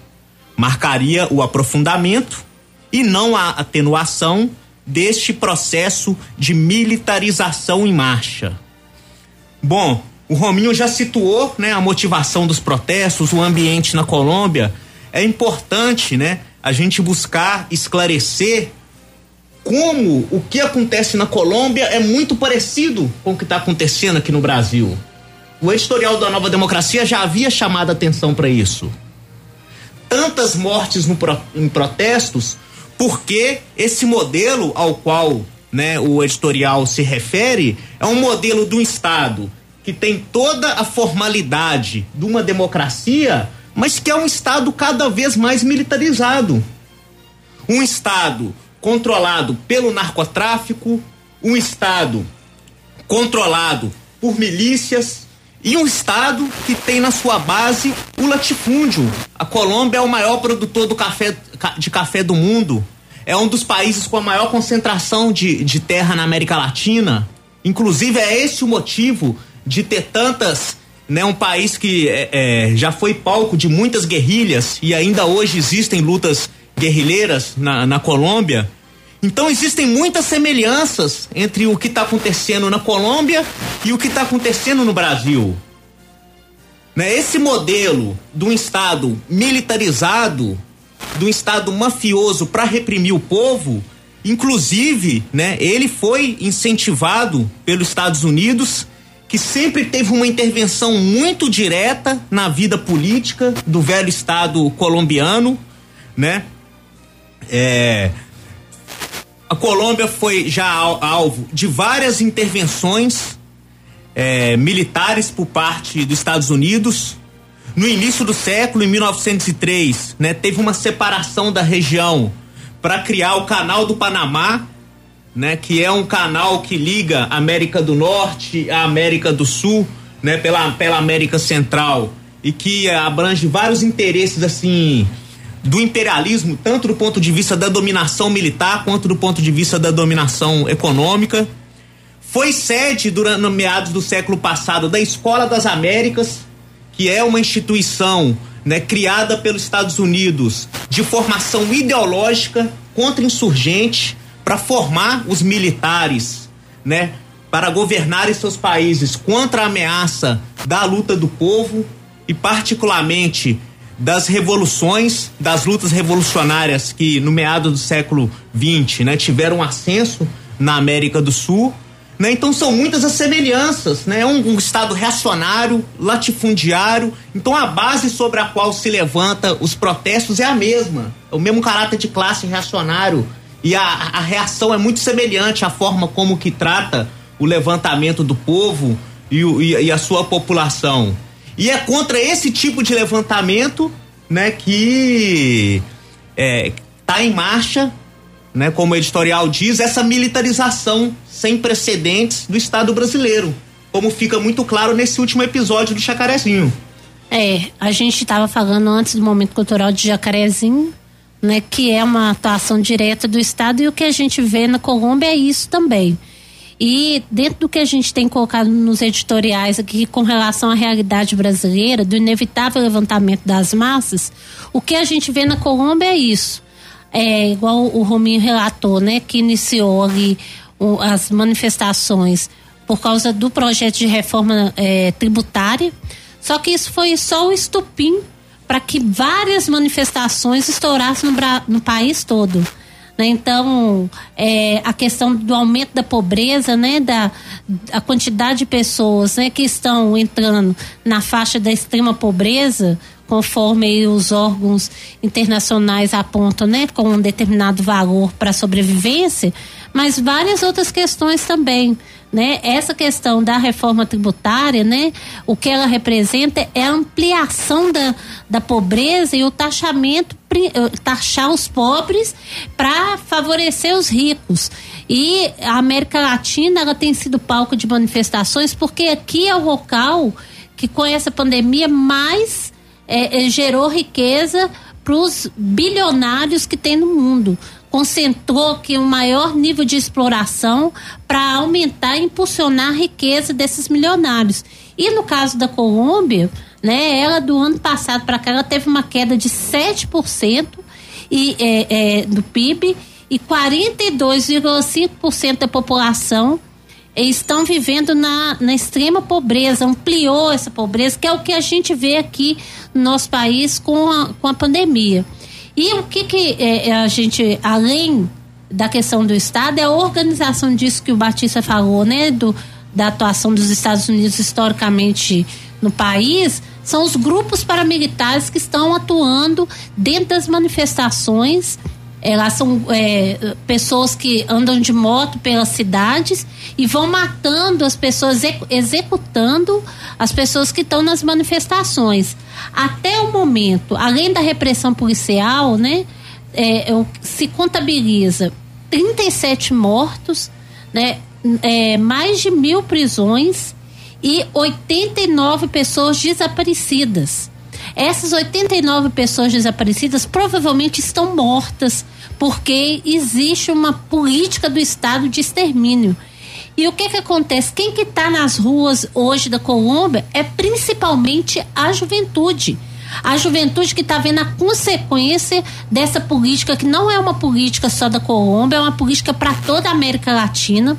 marcaria o aprofundamento e não a atenuação deste processo de militarização em marcha. Bom, o Rominho já situou, né, a motivação dos protestos, o ambiente na Colômbia. É importante, né, a gente buscar esclarecer como o que acontece na Colômbia é muito parecido com o que está acontecendo aqui no Brasil. O editorial da Nova Democracia já havia chamado atenção para isso. Tantas mortes no, em protestos, porque esse modelo ao qual né, o editorial se refere é um modelo de um Estado que tem toda a formalidade de uma democracia, mas que é um Estado cada vez mais militarizado. Um Estado controlado pelo narcotráfico, um Estado controlado por milícias e um Estado que tem na sua base o latifúndio. A Colômbia é o maior produtor do café, de café do mundo. É um dos países com a maior concentração de, de terra na América Latina. Inclusive, é esse o motivo de ter tantas. Né, um país que é, é, já foi palco de muitas guerrilhas e ainda hoje existem lutas guerrilheiras na, na Colômbia. Então existem muitas semelhanças entre o que está acontecendo na Colômbia e o que está acontecendo no Brasil. Né? Esse modelo de um Estado militarizado, de um Estado mafioso para reprimir o povo, inclusive, né, ele foi incentivado pelos Estados Unidos, que sempre teve uma intervenção muito direta na vida política do velho Estado colombiano, né? É, a Colômbia foi já alvo de várias intervenções é, militares por parte dos Estados Unidos. no início do século, em 1903, né, teve uma separação da região para criar o Canal do Panamá, né, que é um canal que liga a América do Norte à América do Sul, né, pela, pela América Central e que abrange vários interesses assim do imperialismo, tanto do ponto de vista da dominação militar quanto do ponto de vista da dominação econômica. Foi sede durante meados do século passado da Escola das Américas, que é uma instituição né, criada pelos Estados Unidos de formação ideológica contra-insurgente para formar os militares, né, para governarem seus países contra a ameaça da luta do povo e particularmente das revoluções, das lutas revolucionárias que no meado do século XX, né, tiveram ascenso na América do Sul né? Então são muitas as semelhanças, né? Um, um, Estado reacionário, latifundiário. Então a base sobre a qual se levanta os protestos é a mesma. É o mesmo caráter de classe reacionário. E a, a reação é muito semelhante à forma como que trata o levantamento do povo e, e, e a sua população. E é contra esse tipo de levantamento né, que é, tá em marcha né, como o editorial diz, essa militarização sem precedentes do Estado brasileiro, como fica muito claro nesse último episódio do Jacarezinho. É, a gente estava falando antes do momento cultural de Jacarezinho, né, que é uma atuação direta do Estado e o que a gente vê na Colômbia é isso também. E dentro do que a gente tem colocado nos editoriais aqui com relação à realidade brasileira, do inevitável levantamento das massas, o que a gente vê na Colômbia é isso é, igual o Rominho relatou, né, que iniciou ali o, as manifestações por causa do projeto de reforma é, tributária. Só que isso foi só o estupim para que várias manifestações estourassem no, no país todo. Né? Então, é, a questão do aumento da pobreza, né? da a quantidade de pessoas né? que estão entrando na faixa da extrema pobreza, conforme os órgãos internacionais apontam, né, com um determinado valor para sobrevivência, mas várias outras questões também, né? Essa questão da reforma tributária, né? O que ela representa é a ampliação da, da pobreza e o taxamento, eh, taxar os pobres para favorecer os ricos. E a América Latina, ela tem sido palco de manifestações porque aqui é o local que com essa pandemia mais é, é, gerou riqueza para os bilionários que tem no mundo. Concentrou que o um maior nível de exploração para aumentar e impulsionar a riqueza desses milionários. E no caso da Colômbia, né, ela do ano passado para cá ela teve uma queda de 7% e, é, é, do PIB e 42,5% da população estão vivendo na, na extrema pobreza, ampliou essa pobreza, que é o que a gente vê aqui no nosso país com a, com a pandemia. E o que, que é, é, a gente, além da questão do Estado, é a organização disso que o Batista falou, né? Do, da atuação dos Estados Unidos historicamente no país, são os grupos paramilitares que estão atuando dentro das manifestações elas são é, pessoas que andam de moto pelas cidades e vão matando as pessoas, executando as pessoas que estão nas manifestações. Até o momento, além da repressão policial, né, é, se contabiliza 37 mortos, né, é, mais de mil prisões e 89 pessoas desaparecidas. Essas 89 pessoas desaparecidas provavelmente estão mortas, porque existe uma política do Estado de extermínio. E o que que acontece? Quem que está nas ruas hoje da Colômbia é principalmente a juventude. A juventude que está vendo a consequência dessa política, que não é uma política só da Colômbia, é uma política para toda a América Latina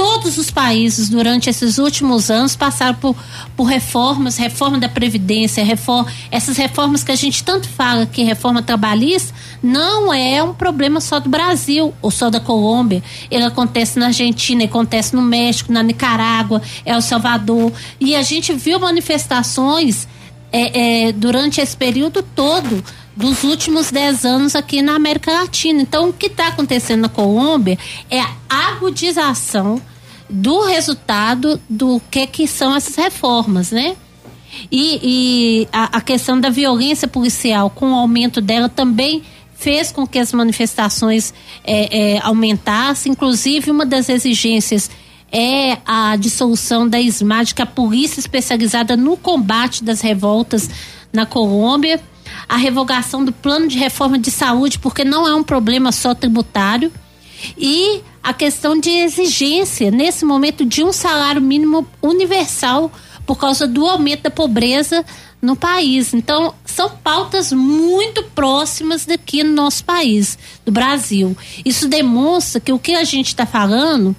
todos os países durante esses últimos anos passaram por, por reformas, reforma da Previdência, reforma, essas reformas que a gente tanto fala que reforma trabalhista não é um problema só do Brasil ou só da Colômbia. Ele acontece na Argentina, acontece no México, na Nicarágua, El Salvador. E a gente viu manifestações é, é, durante esse período todo dos últimos 10 anos aqui na América Latina. Então, o que está acontecendo na Colômbia é a agudização do resultado do que, que são essas reformas, né? E, e a, a, questão da violência policial, com o aumento dela, também fez com que as manifestações é, é, aumentassem. Inclusive, uma das exigências é a dissolução da SMAD, que é a polícia especializada no combate das revoltas na Colômbia, a revogação do plano de reforma de saúde, porque não é um problema só tributário, e a questão de exigência, nesse momento, de um salário mínimo universal por causa do aumento da pobreza no país. Então, são pautas muito próximas daqui no nosso país, do Brasil. Isso demonstra que o que a gente está falando.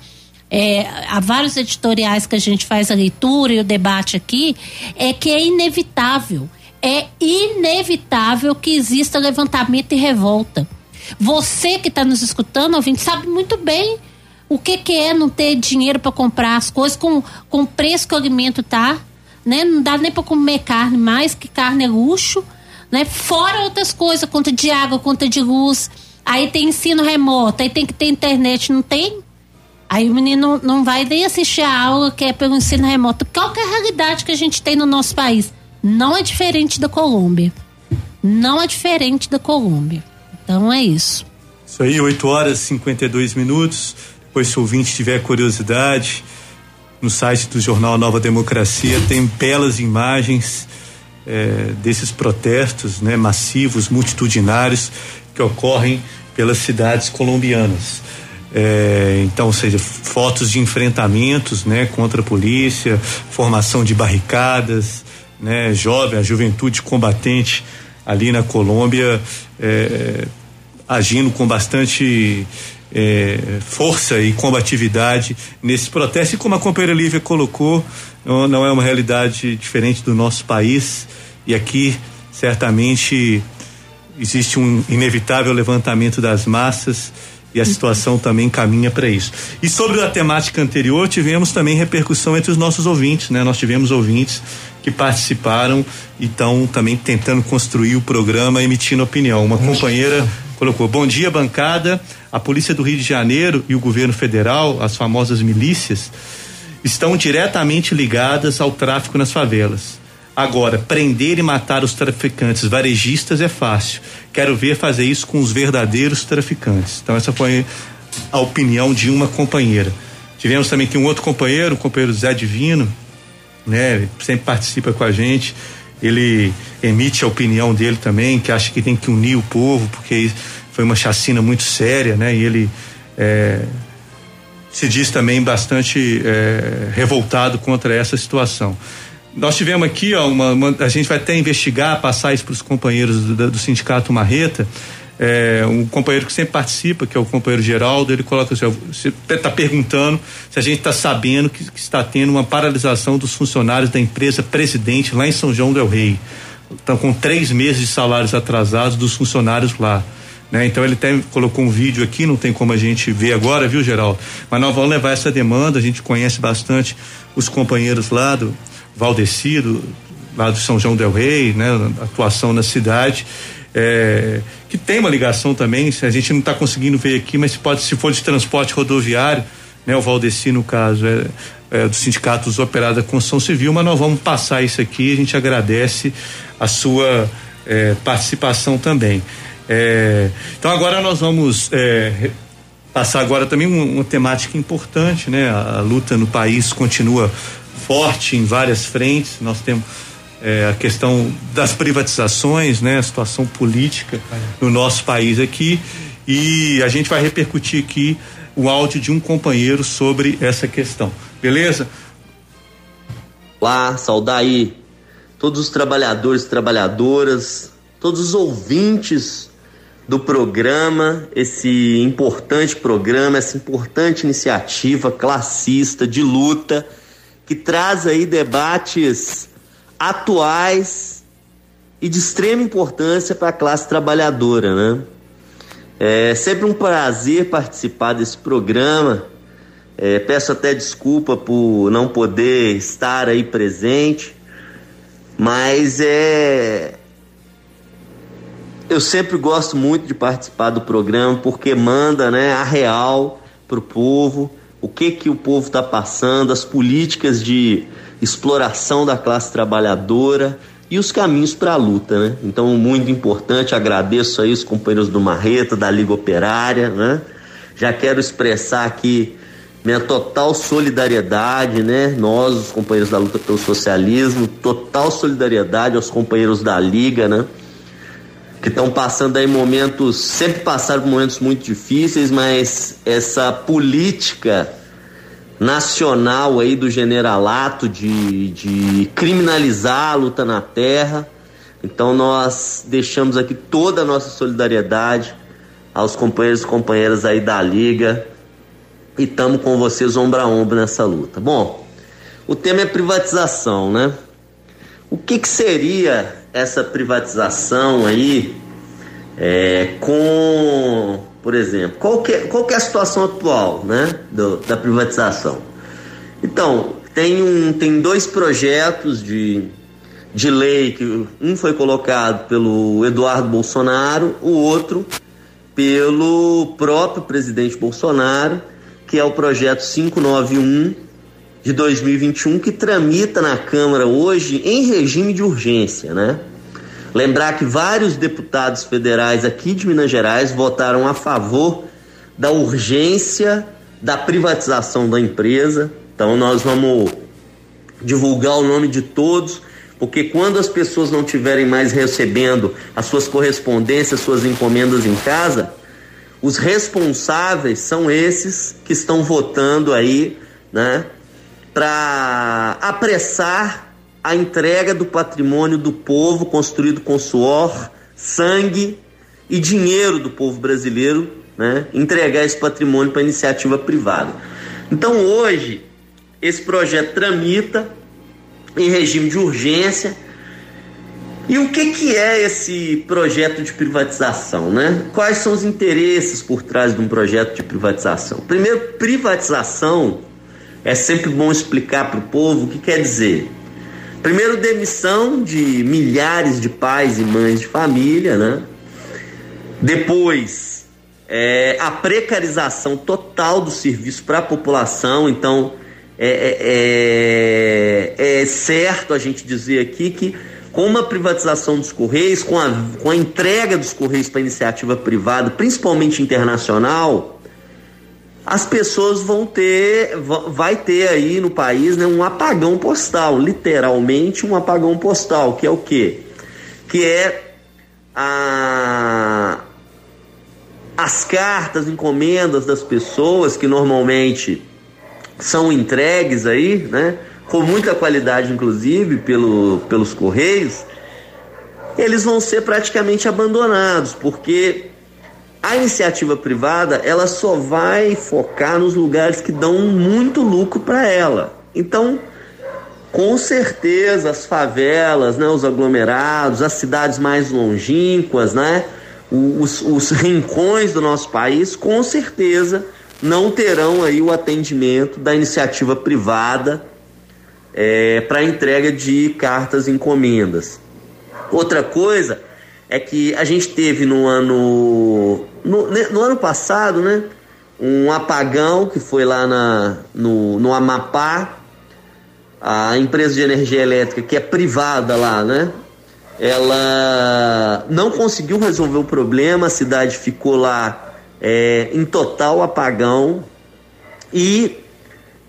É, há vários editoriais que a gente faz a leitura e o debate aqui, é que é inevitável. É inevitável que exista levantamento e revolta. Você que está nos escutando, ouvinte, sabe muito bem o que, que é não ter dinheiro para comprar as coisas com, com o preço que o alimento tá, né? Não dá nem para comer carne mais, que carne é luxo, né? Fora outras coisas, conta de água, conta de luz. Aí tem ensino remoto, aí tem que ter internet, não tem? Aí o menino não vai nem assistir a aula que é pelo ensino remoto. Qual é a realidade que a gente tem no nosso país? Não é diferente da Colômbia. Não é diferente da Colômbia. Então é isso. Isso aí, 8 horas e 52 minutos. Pois se o ouvinte tiver curiosidade, no site do jornal Nova Democracia tem belas imagens é, desses protestos né, massivos, multitudinários que ocorrem pelas cidades colombianas. É, então, ou seja, fotos de enfrentamentos né, contra a polícia, formação de barricadas, né, jovem, a juventude combatente ali na Colômbia é, agindo com bastante é, força e combatividade nesse protesto. E como a companheira Lívia colocou, não, não, é uma realidade diferente do nosso país. E aqui, certamente, existe um inevitável levantamento das massas e a situação também caminha para isso. E sobre a temática anterior, tivemos também repercussão entre os nossos ouvintes, né? Nós tivemos ouvintes que participaram e estão também tentando construir o programa, emitindo opinião. Uma companheira colocou: Bom dia, bancada. A Polícia do Rio de Janeiro e o governo federal, as famosas milícias, estão diretamente ligadas ao tráfico nas favelas. Agora, prender e matar os traficantes varejistas é fácil. Quero ver fazer isso com os verdadeiros traficantes. Então, essa foi a opinião de uma companheira. Tivemos também aqui um outro companheiro, o companheiro Zé Divino, né? Sempre participa com a gente. Ele emite a opinião dele também, que acha que tem que unir o povo, porque foi uma chacina muito séria, né? E ele é, se diz também bastante é, revoltado contra essa situação. Nós tivemos aqui, ó, uma, uma, a gente vai até investigar, passar isso para os companheiros do, do, sindicato Marreta. É, um companheiro que sempre participa, que é o companheiro Geraldo, ele coloca assim: você está perguntando se a gente está sabendo que, que, está tendo uma paralisação dos funcionários da empresa Presidente lá em São João del Rei. Estão com três meses de salários atrasados dos funcionários lá. Né? Então ele até colocou um vídeo aqui, não tem como a gente ver agora, viu, Geraldo? Mas nós vamos levar essa demanda, a gente conhece bastante os companheiros lá do, Valdecido, lá do São João del Rei, né, atuação na cidade, é, que tem uma ligação também, a gente não está conseguindo ver aqui, mas pode, se for de transporte rodoviário, né, o Valdeci, no caso, é, é, do Sindicato dos Operários da Construção Civil, mas nós vamos passar isso aqui, a gente agradece a sua é, participação também. É, então agora nós vamos é, passar agora também uma, uma, temática importante, né? A, a luta no país continua forte em várias frentes. Nós temos é, a questão das privatizações, né? A situação política no nosso país aqui e a gente vai repercutir aqui o áudio de um companheiro sobre essa questão. Beleza? Olá, saudar aí todos os trabalhadores e trabalhadoras, todos os ouvintes do programa, esse importante programa, essa importante iniciativa classista de luta que traz aí debates atuais e de extrema importância para a classe trabalhadora, né? É sempre um prazer participar desse programa. É, peço até desculpa por não poder estar aí presente, mas é eu sempre gosto muito de participar do programa porque manda, né, a real pro povo o que que o povo está passando, as políticas de exploração da classe trabalhadora e os caminhos para a luta, né? Então, muito importante, agradeço aí os companheiros do Marreta, da Liga Operária, né? Já quero expressar aqui minha total solidariedade, né? Nós, os companheiros da luta pelo socialismo, total solidariedade aos companheiros da Liga, né? Que estão passando aí momentos, sempre passaram momentos muito difíceis, mas essa política nacional aí do generalato de, de criminalizar a luta na terra. Então nós deixamos aqui toda a nossa solidariedade aos companheiros e companheiras aí da liga e estamos com vocês ombro a ombro nessa luta. Bom, o tema é privatização, né? O que, que seria essa privatização aí é, com por exemplo. Qual que, é, qual que é a situação atual né, do, da privatização? Então, tem, um, tem dois projetos de, de lei, que um foi colocado pelo Eduardo Bolsonaro, o outro pelo próprio presidente Bolsonaro, que é o projeto 591 de 2021, que tramita na Câmara hoje em regime de urgência, né? Lembrar que vários deputados federais aqui de Minas Gerais votaram a favor da urgência da privatização da empresa. Então nós vamos divulgar o nome de todos, porque quando as pessoas não estiverem mais recebendo as suas correspondências, suas encomendas em casa, os responsáveis são esses que estão votando aí, né, para apressar a entrega do patrimônio do povo construído com suor, sangue e dinheiro do povo brasileiro, né? entregar esse patrimônio para iniciativa privada. Então hoje esse projeto tramita em regime de urgência. E o que, que é esse projeto de privatização, né? Quais são os interesses por trás de um projeto de privatização? Primeiro, privatização é sempre bom explicar para o povo o que quer dizer. Primeiro, demissão de milhares de pais e mães de família, né? Depois, é, a precarização total do serviço para a população. Então, é, é, é, é, certo a gente dizer aqui que com uma privatização dos Correios, com a, com a entrega dos Correios para iniciativa privada, principalmente internacional, as pessoas vão ter, vai ter aí no país né, um apagão postal, literalmente um apagão postal, que é o quê? Que é a, as cartas, encomendas das pessoas que normalmente são entregues aí, né? Com muita qualidade, inclusive, pelo, pelos correios, eles vão ser praticamente abandonados, porque a iniciativa privada, ela só vai focar nos lugares que dão muito lucro para ela. Então, com certeza, as favelas, né, os aglomerados, as cidades mais longínquas, né, os, os rincões do nosso país, com certeza não terão aí o atendimento da iniciativa privada é, para entrega de cartas e encomendas. Outra coisa é que a gente teve no ano no, no, ano passado, né, um apagão que foi lá na, no, no Amapá, a empresa de energia elétrica que é privada lá, né, ela não conseguiu resolver o problema, a cidade ficou lá é, em total apagão. E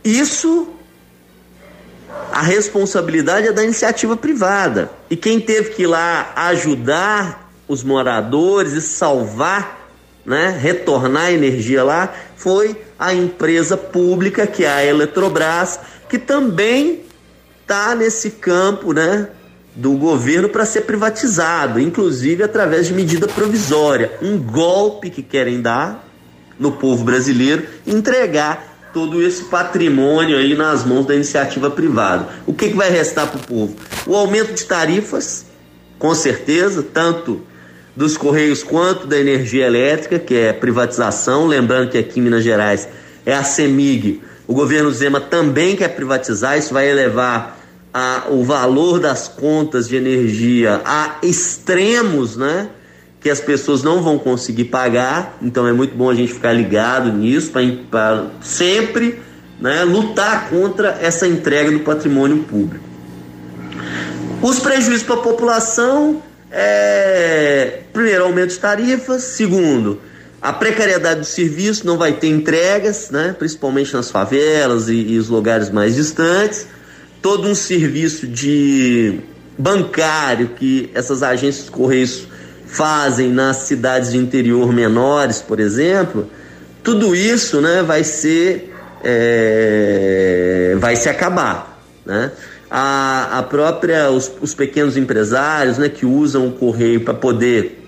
isso a responsabilidade é da iniciativa privada. E quem teve que ir lá ajudar os moradores e salvar né, retornar a energia lá foi a empresa pública, que é a Eletrobras, que também está nesse campo né, do governo para ser privatizado, inclusive através de medida provisória. Um golpe que querem dar no povo brasileiro, entregar todo esse patrimônio aí nas mãos da iniciativa privada. O que, que vai restar para o povo? O aumento de tarifas, com certeza, tanto dos Correios quanto da energia elétrica, que é privatização. Lembrando que aqui em Minas Gerais é a CEMIG. O governo Zema também quer privatizar, isso vai elevar a, o valor das contas de energia a extremos, né? Que as pessoas não vão conseguir pagar, então é muito bom a gente ficar ligado nisso para sempre né, lutar contra essa entrega do patrimônio público. Os prejuízos para a população é, primeiro, aumento de tarifas, segundo, a precariedade do serviço, não vai ter entregas, né, principalmente nas favelas e, e os lugares mais distantes, todo um serviço de bancário que essas agências de correios fazem nas cidades de interior menores, por exemplo, tudo isso né, vai ser é, vai se acabar. Né? A, a própria, os, os pequenos empresários né, que usam o correio para poder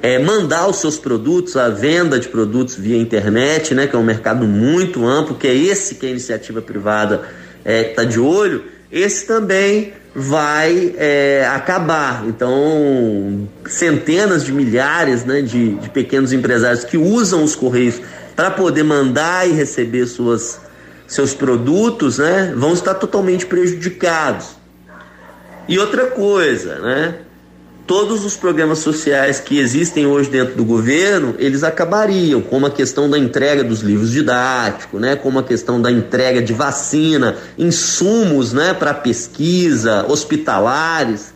é, mandar os seus produtos, a venda de produtos via internet, né, que é um mercado muito amplo, que é esse que a iniciativa privada está é, tá de olho, esse também vai é, acabar. Então, centenas de milhares né, de, de pequenos empresários que usam os correios para poder mandar e receber suas, seus produtos né, vão estar totalmente prejudicados. E outra coisa, né? Todos os programas sociais que existem hoje dentro do governo, eles acabariam, como a questão da entrega dos livros didáticos, né, como a questão da entrega de vacina, insumos, né, para pesquisa, hospitalares,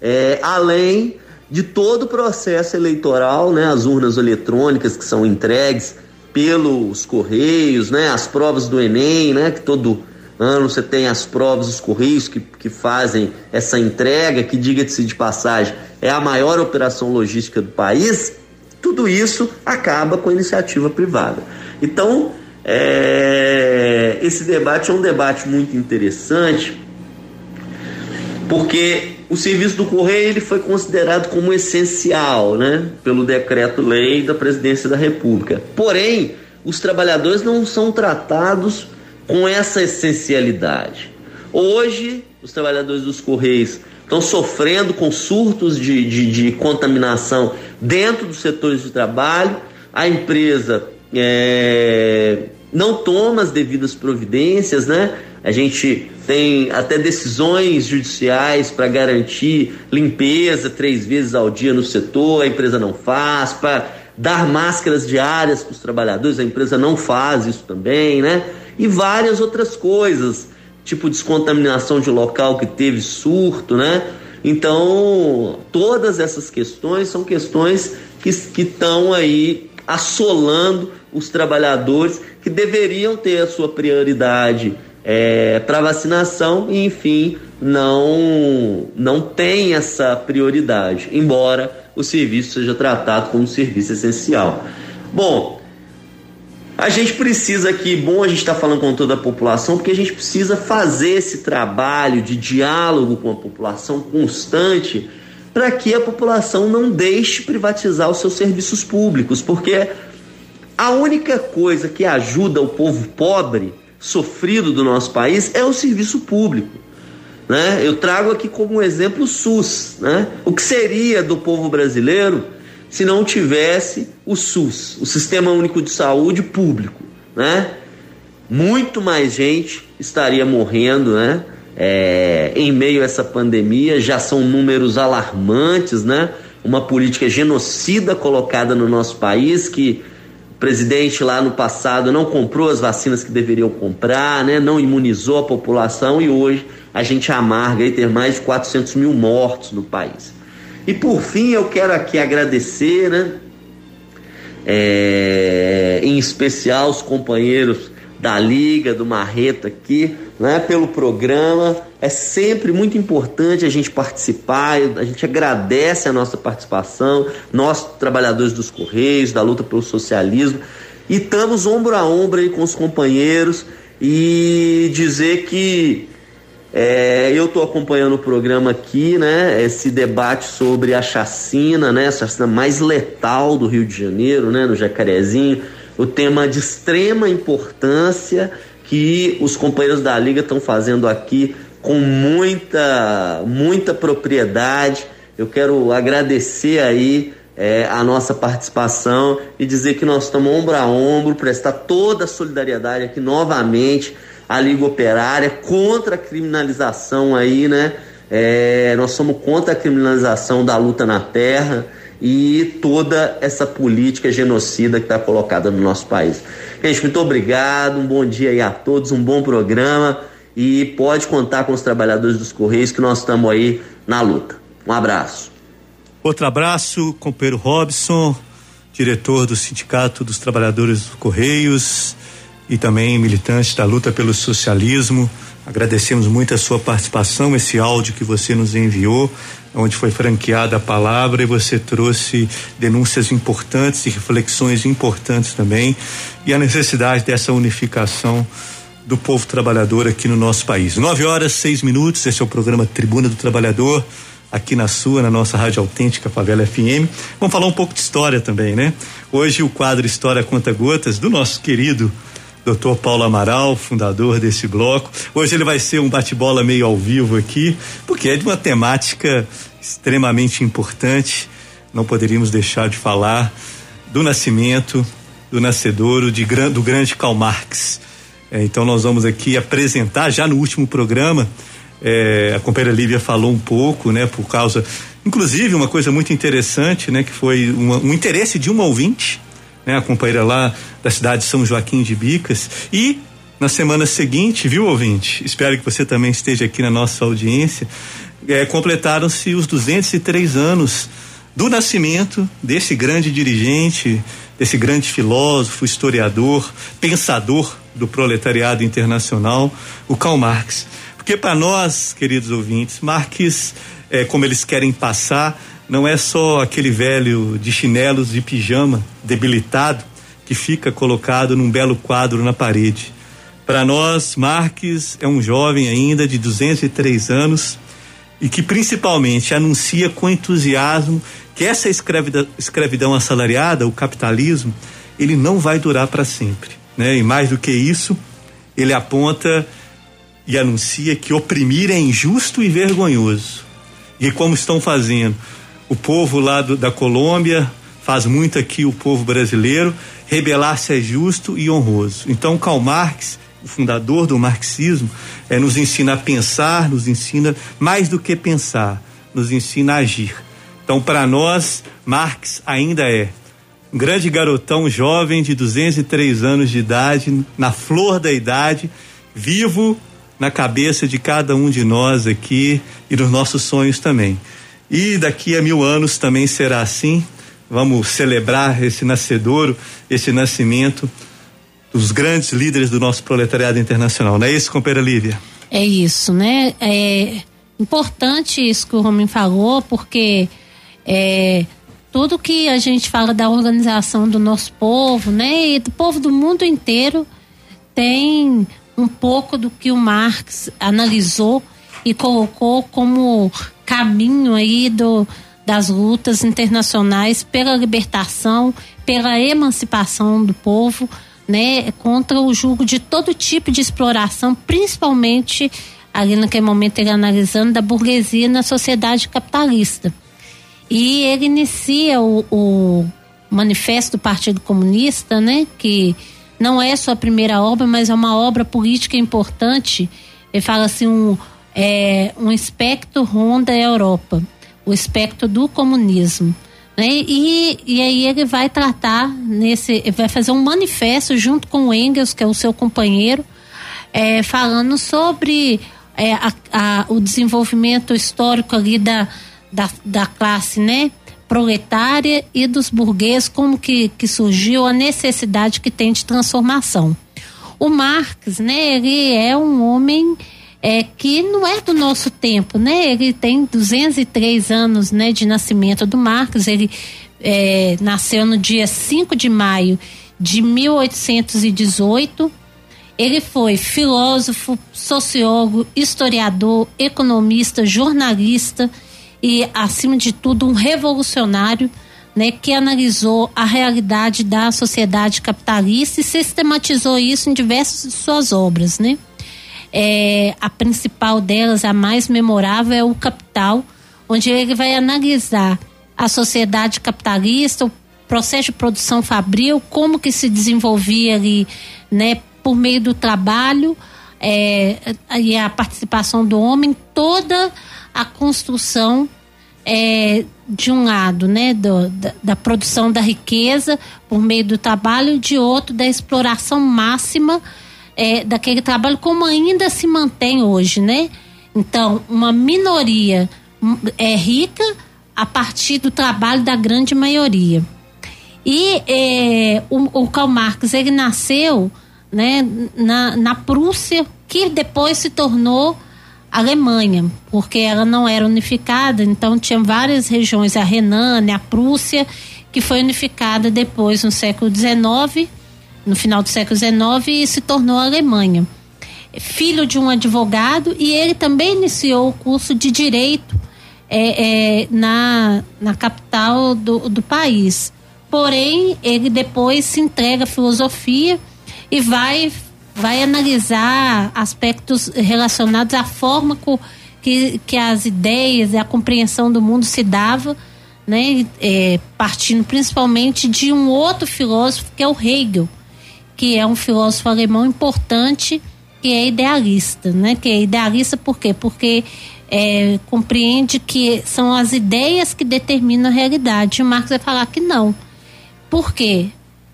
é, além de todo o processo eleitoral, né, as urnas eletrônicas que são entregues pelos correios, né, as provas do Enem, né, que todo ano você tem as provas, os correios que, que fazem essa entrega, que diga-se de passagem, é a maior operação logística do país, tudo isso acaba com a iniciativa privada. Então, é, esse debate é um debate muito interessante, porque o serviço do correio ele foi considerado como essencial, né, pelo decreto-lei da Presidência da República. Porém, os trabalhadores não são tratados com essa essencialidade. Hoje, os trabalhadores dos correios estão sofrendo com surtos de, de, de contaminação dentro dos setores de trabalho, a empresa é, não toma as devidas providências, né? A gente tem até decisões judiciais para garantir limpeza três vezes ao dia no setor, a empresa não faz, para dar máscaras diárias para os trabalhadores, a empresa não faz isso também, né? E várias outras coisas tipo descontaminação de local que teve surto, né? Então, todas essas questões são questões que estão aí assolando os trabalhadores que deveriam ter a sua prioridade é, para vacinação e, enfim, não, não tem essa prioridade, embora o serviço seja tratado como serviço essencial. Bom, a gente precisa aqui, bom a gente estar tá falando com toda a população, porque a gente precisa fazer esse trabalho de diálogo com a população constante para que a população não deixe privatizar os seus serviços públicos, porque a única coisa que ajuda o povo pobre, sofrido do nosso país, é o serviço público. Né? Eu trago aqui como exemplo o SUS. Né? O que seria do povo brasileiro se não tivesse o SUS, o Sistema Único de Saúde público, né? Muito mais gente estaria morrendo, né? É, em meio a essa pandemia, já são números alarmantes, né? Uma política genocida colocada no nosso país que o presidente lá no passado não comprou as vacinas que deveriam comprar, né? Não imunizou a população e hoje a gente amarga aí ter mais de 400 mil mortos no país. E por fim, eu quero aqui agradecer, né? É, em especial os companheiros da Liga, do Marreta aqui, né, pelo programa. É sempre muito importante a gente participar, a gente agradece a nossa participação, nós, trabalhadores dos Correios, da luta pelo socialismo, e estamos ombro a ombro aí com os companheiros e dizer que é, eu estou acompanhando o programa aqui, né? Esse debate sobre a chacina, né? A chacina mais letal do Rio de Janeiro, né? No Jacarezinho. O tema de extrema importância que os companheiros da Liga estão fazendo aqui com muita, muita propriedade. Eu quero agradecer aí é, a nossa participação e dizer que nós estamos ombro a ombro, prestar toda a solidariedade aqui novamente a Liga Operária, contra a criminalização aí, né? É, nós somos contra a criminalização da luta na terra e toda essa política genocida que está colocada no nosso país. Gente, muito obrigado, um bom dia aí a todos, um bom programa e pode contar com os trabalhadores dos Correios que nós estamos aí na luta. Um abraço. Outro abraço, companheiro Robson, diretor do Sindicato dos Trabalhadores dos Correios e também militante da luta pelo socialismo. Agradecemos muito a sua participação, esse áudio que você nos enviou, onde foi franqueada a palavra e você trouxe denúncias importantes e reflexões importantes também e a necessidade dessa unificação do povo trabalhador aqui no nosso país. Nove horas, seis minutos, esse é o programa Tribuna do Trabalhador, aqui na sua, na nossa Rádio Autêntica Favela FM. Vamos falar um pouco de história também, né? Hoje o quadro História Conta Gotas, do nosso querido Dr. Paulo Amaral, fundador desse bloco. Hoje ele vai ser um bate-bola meio ao vivo aqui, porque é de uma temática extremamente importante. Não poderíamos deixar de falar do nascimento, do nascedouro de, do grande Karl Marx. É, então nós vamos aqui apresentar já no último programa. É, a companheira Lívia falou um pouco, né, por causa, inclusive uma coisa muito interessante, né, que foi uma, um interesse de uma ouvinte, né, a companheira lá da cidade de São Joaquim de Bicas e na semana seguinte, viu ouvinte? Espero que você também esteja aqui na nossa audiência. É, completaram-se os 203 anos do nascimento desse grande dirigente, desse grande filósofo, historiador, pensador do proletariado internacional, o Karl Marx. Porque para nós, queridos ouvintes, Marx, é, como eles querem passar, não é só aquele velho de chinelos e pijama, debilitado, que fica colocado num belo quadro na parede. Para nós, Marx é um jovem ainda de 203 anos e que principalmente anuncia com entusiasmo que essa escravidão, escravidão assalariada, o capitalismo, ele não vai durar para sempre. Né? E mais do que isso, ele aponta e anuncia que oprimir é injusto e vergonhoso. E como estão fazendo o povo lá do, da Colômbia, faz muito aqui o povo brasileiro, rebelar-se é justo e honroso. Então, Karl Marx, o fundador do marxismo, é, nos ensina a pensar, nos ensina mais do que pensar, nos ensina a agir. Então, para nós, Marx ainda é um grande garotão jovem de 203 anos de idade, na flor da idade, vivo na cabeça de cada um de nós aqui e nos nossos sonhos também. E daqui a mil anos também será assim. Vamos celebrar esse nascedouro, esse nascimento dos grandes líderes do nosso proletariado internacional. Não é isso, companheira Lívia? É isso, né? É importante isso que o Romin falou, porque é, tudo que a gente fala da organização do nosso povo, né, e do povo do mundo inteiro, tem um pouco do que o Marx analisou e colocou como caminho aí do, das lutas internacionais pela libertação, pela emancipação do povo, né, contra o jugo de todo tipo de exploração, principalmente ali naquele momento ele analisando da burguesia na sociedade capitalista. E ele inicia o, o manifesto do Partido Comunista, né, que não é sua primeira obra, mas é uma obra política importante. Ele fala assim um é, um espectro ronda a Europa, o espectro do comunismo. Né? E, e aí ele vai tratar nesse, vai fazer um manifesto junto com o Engels, que é o seu companheiro, é, falando sobre é, a, a, o desenvolvimento histórico ali da, da, da classe, né? proletária e dos burgueses, como que, que surgiu a necessidade que tem de transformação. O Marx, né, ele é um homem é, que não é do nosso tempo, né? Ele tem 203 anos né, de nascimento do Marx, ele é, nasceu no dia 5 de maio de 1818. Ele foi filósofo, sociólogo, historiador, economista, jornalista, e, acima de tudo, um revolucionário né, que analisou a realidade da sociedade capitalista e sistematizou isso em diversas de suas obras. Né? É, a principal delas, a mais memorável, é o Capital, onde ele vai analisar a sociedade capitalista, o processo de produção fabril, como que se desenvolvia ali, né, por meio do trabalho é, e a participação do homem, toda a construção é, de um lado, né, do, da, da, produção da riqueza por meio do trabalho, de outro da exploração máxima é, daquele trabalho, como ainda se mantém hoje, né? Então, uma minoria hum, é rica a partir do trabalho da grande maioria. E é, o, o Karl Marx ele nasceu, né, na, na Prússia, que depois se tornou Alemanha, porque ela não era unificada, então tinha várias regiões, a Renânia, a Prússia, que foi unificada depois no século XIX, no final do século XIX, se tornou Alemanha. Filho de um advogado, e ele também iniciou o curso de direito é, é, na, na capital do, do país. Porém, ele depois se entrega à filosofia e vai vai analisar aspectos relacionados à forma com, que, que as ideias e a compreensão do mundo se dava, né, é, partindo principalmente de um outro filósofo que é o Hegel, que é um filósofo alemão importante que é idealista, né? Que é idealista por quê? Porque é, compreende que são as ideias que determinam a realidade. O Marx vai falar que não. Por quê?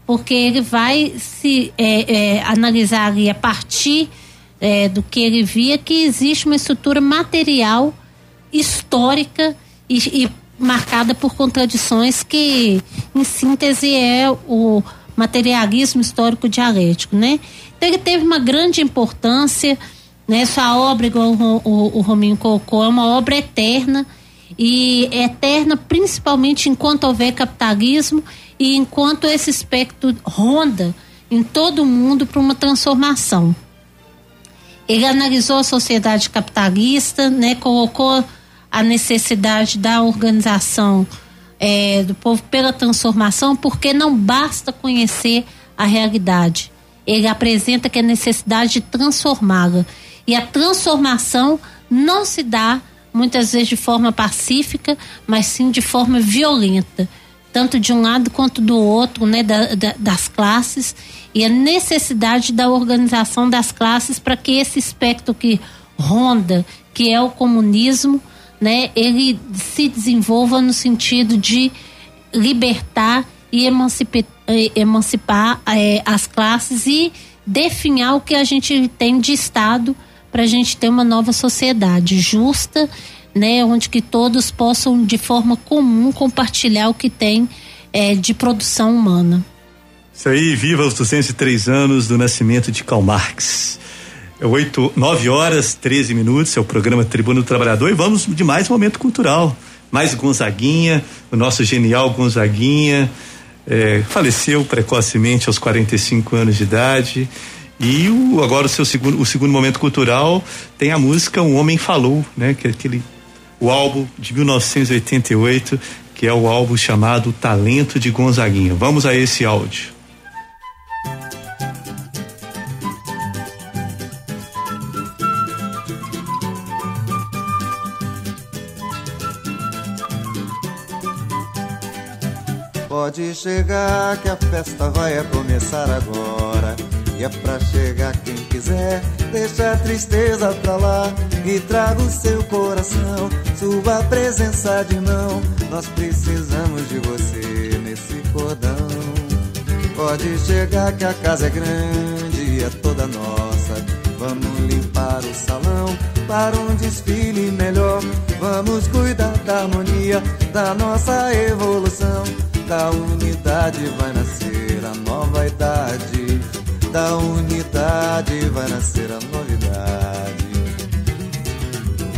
porque ele vai se é, é, analisar ali a partir é, do que ele via que existe uma estrutura material histórica e, e, marcada por contradições que, em síntese, é o materialismo histórico dialético, né? Então ele teve uma grande importância, né? Sua obra, igual o, o, o Rominho colocou, é uma obra eterna e eterna principalmente enquanto houver capitalismo e enquanto esse espectro ronda em todo o mundo para uma transformação. Ele analisou a sociedade capitalista, né, colocou a necessidade da organização é, do povo pela transformação, porque não basta conhecer a realidade. Ele apresenta que a necessidade de transformá-la. E a transformação não se dá muitas vezes de forma pacífica, mas sim de forma violenta tanto de um lado quanto do outro, né, da, da, das classes, e a necessidade da organização das classes para que esse espectro que ronda, que é o comunismo, né, ele se desenvolva no sentido de libertar e emancipar, eh, emancipar é, as classes e definhar o que a gente tem de Estado para a gente ter uma nova sociedade justa né, onde que todos possam de forma comum compartilhar o que tem é, de produção humana. Isso aí, viva os 203 anos do nascimento de Karl Marx. É 8, 9 horas, 13 minutos, é o programa Tribuna do Trabalhador e vamos de mais momento cultural. Mais Gonzaguinha, o nosso genial Gonzaguinha, é, faleceu precocemente aos 45 anos de idade. E o, agora o seu segundo, o segundo momento cultural tem a música Um Homem Falou, né? Que é aquele o álbum de 1988, que é o álbum chamado Talento de Gonzaguinha. Vamos a esse áudio. Pode chegar que a festa vai começar agora. E é pra chegar quem quiser, deixa a tristeza pra lá e traga o seu coração, sua presença de mão. Nós precisamos de você nesse cordão. Pode chegar que a casa é grande e é toda nossa. Vamos limpar o salão para um desfile melhor. Vamos cuidar da harmonia da nossa evolução. Da unidade vai nascer a nova idade da unidade vai nascer a novidade.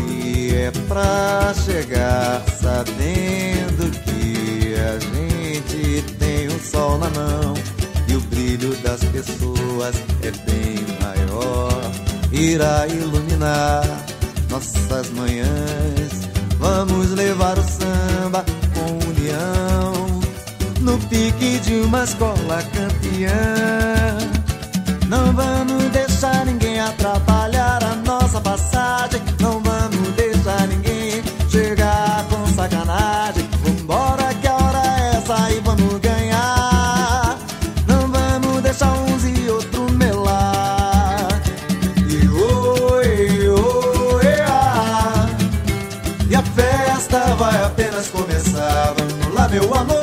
E é pra chegar sabendo que a gente tem o sol na mão e o brilho das pessoas é bem maior. Irá iluminar nossas manhãs. Vamos levar o samba com união no pique de uma escola campeã. Não vamos deixar ninguém atrapalhar a nossa passagem. Não vamos deixar ninguém chegar com sacanagem. Vambora que a hora é essa e vamos ganhar. Não vamos deixar uns e outros melar. E oi, oi, ah. E a festa festa vai apenas começar. Vamos lá, meu amor.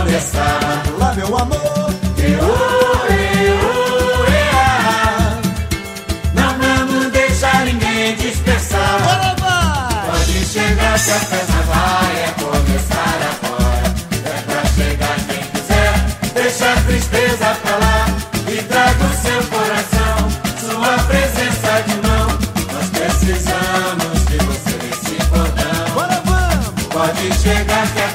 Começar. Lá, meu amor. Eu, eu, ah. Não vamos deixar ninguém dispersar. Pode chegar que a festa vai começar agora. É pra chegar quem quiser, deixa a tristeza pra lá e traga o seu coração, sua presença de mão. Nós precisamos de você nesse cordão. Bora, vamos! Pode chegar que a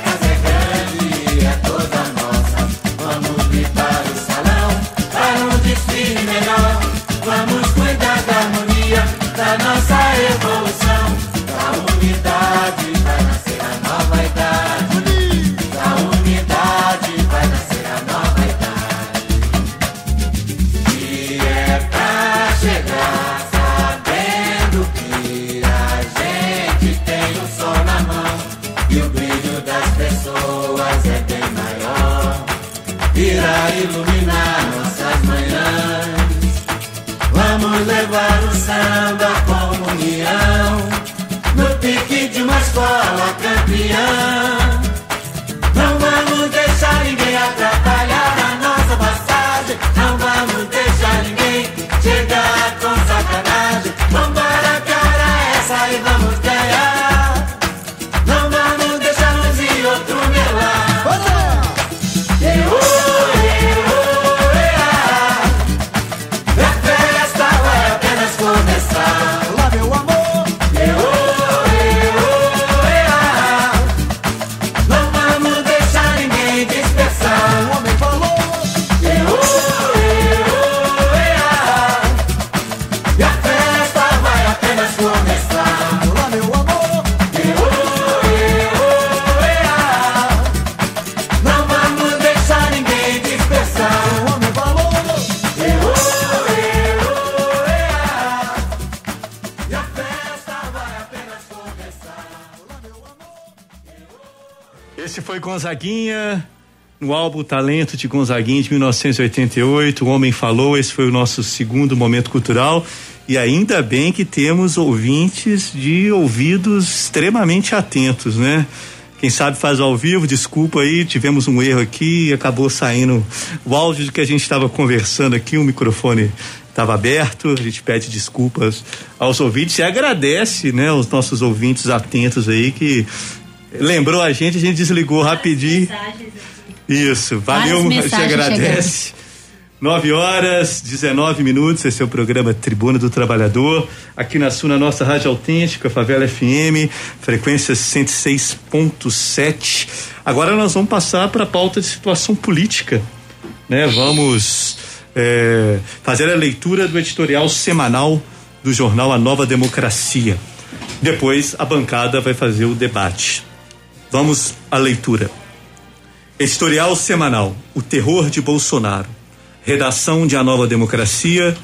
álbum Talento de Gonzaguinha de 1988. O Homem Falou, esse foi o nosso segundo momento cultural. E ainda bem que temos ouvintes de ouvidos extremamente atentos, né? Quem sabe faz ao vivo, desculpa aí, tivemos um erro aqui e acabou saindo o áudio de que a gente estava conversando aqui, o microfone estava aberto, a gente pede desculpas aos ouvintes e agradece, né, os nossos ouvintes atentos aí que lembrou a gente, a gente desligou rapidinho. Isso, valeu, a gente agradece. 9 horas, 19 minutos, esse é o programa Tribuna do Trabalhador, aqui na Sul, na nossa Rádio Autêntica, Favela FM, frequência 106.7. Agora nós vamos passar para a pauta de situação política, né? Vamos é, fazer a leitura do editorial semanal do jornal A Nova Democracia. Depois a bancada vai fazer o debate. Vamos à leitura. Editorial semanal: O terror de Bolsonaro. Redação de A Nova Democracia,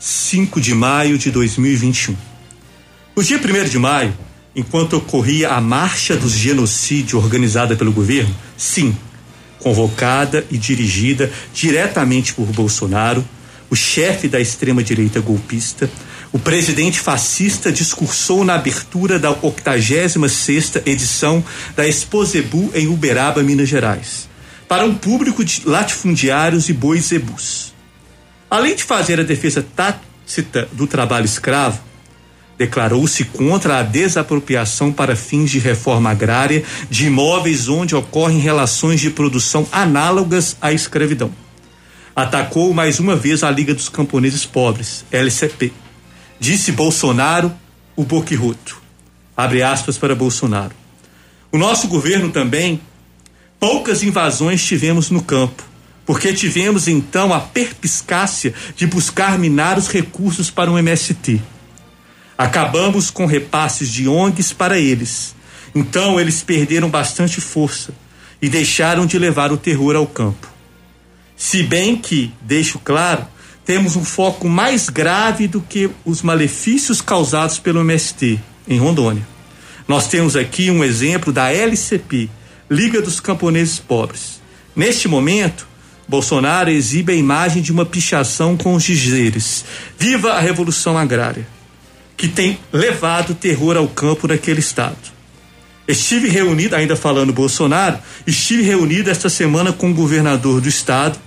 5 de maio de 2021. No dia 1 de maio, enquanto ocorria a Marcha do Genocídio organizada pelo governo, sim, convocada e dirigida diretamente por Bolsonaro, o chefe da extrema-direita golpista, o presidente fascista discursou na abertura da 86ª edição da Exposebu em Uberaba, Minas Gerais, para um público de latifundiários e bois zebus. Além de fazer a defesa tácita do trabalho escravo, declarou-se contra a desapropriação para fins de reforma agrária de imóveis onde ocorrem relações de produção análogas à escravidão. Atacou mais uma vez a Liga dos Camponeses Pobres, LCP. Disse Bolsonaro o boquirroto. Abre aspas para Bolsonaro. O nosso governo também, poucas invasões tivemos no campo, porque tivemos então a perpiscácia de buscar minar os recursos para um MST. Acabamos com repasses de ONGs para eles. Então eles perderam bastante força e deixaram de levar o terror ao campo. Se bem que, deixo claro, temos um foco mais grave do que os malefícios causados pelo MST em Rondônia. Nós temos aqui um exemplo da LCP, Liga dos Camponeses Pobres. Neste momento, Bolsonaro exibe a imagem de uma pichação com os dizeres: Viva a Revolução Agrária, que tem levado terror ao campo naquele estado. Estive reunido, ainda falando Bolsonaro, estive reunido esta semana com o governador do estado,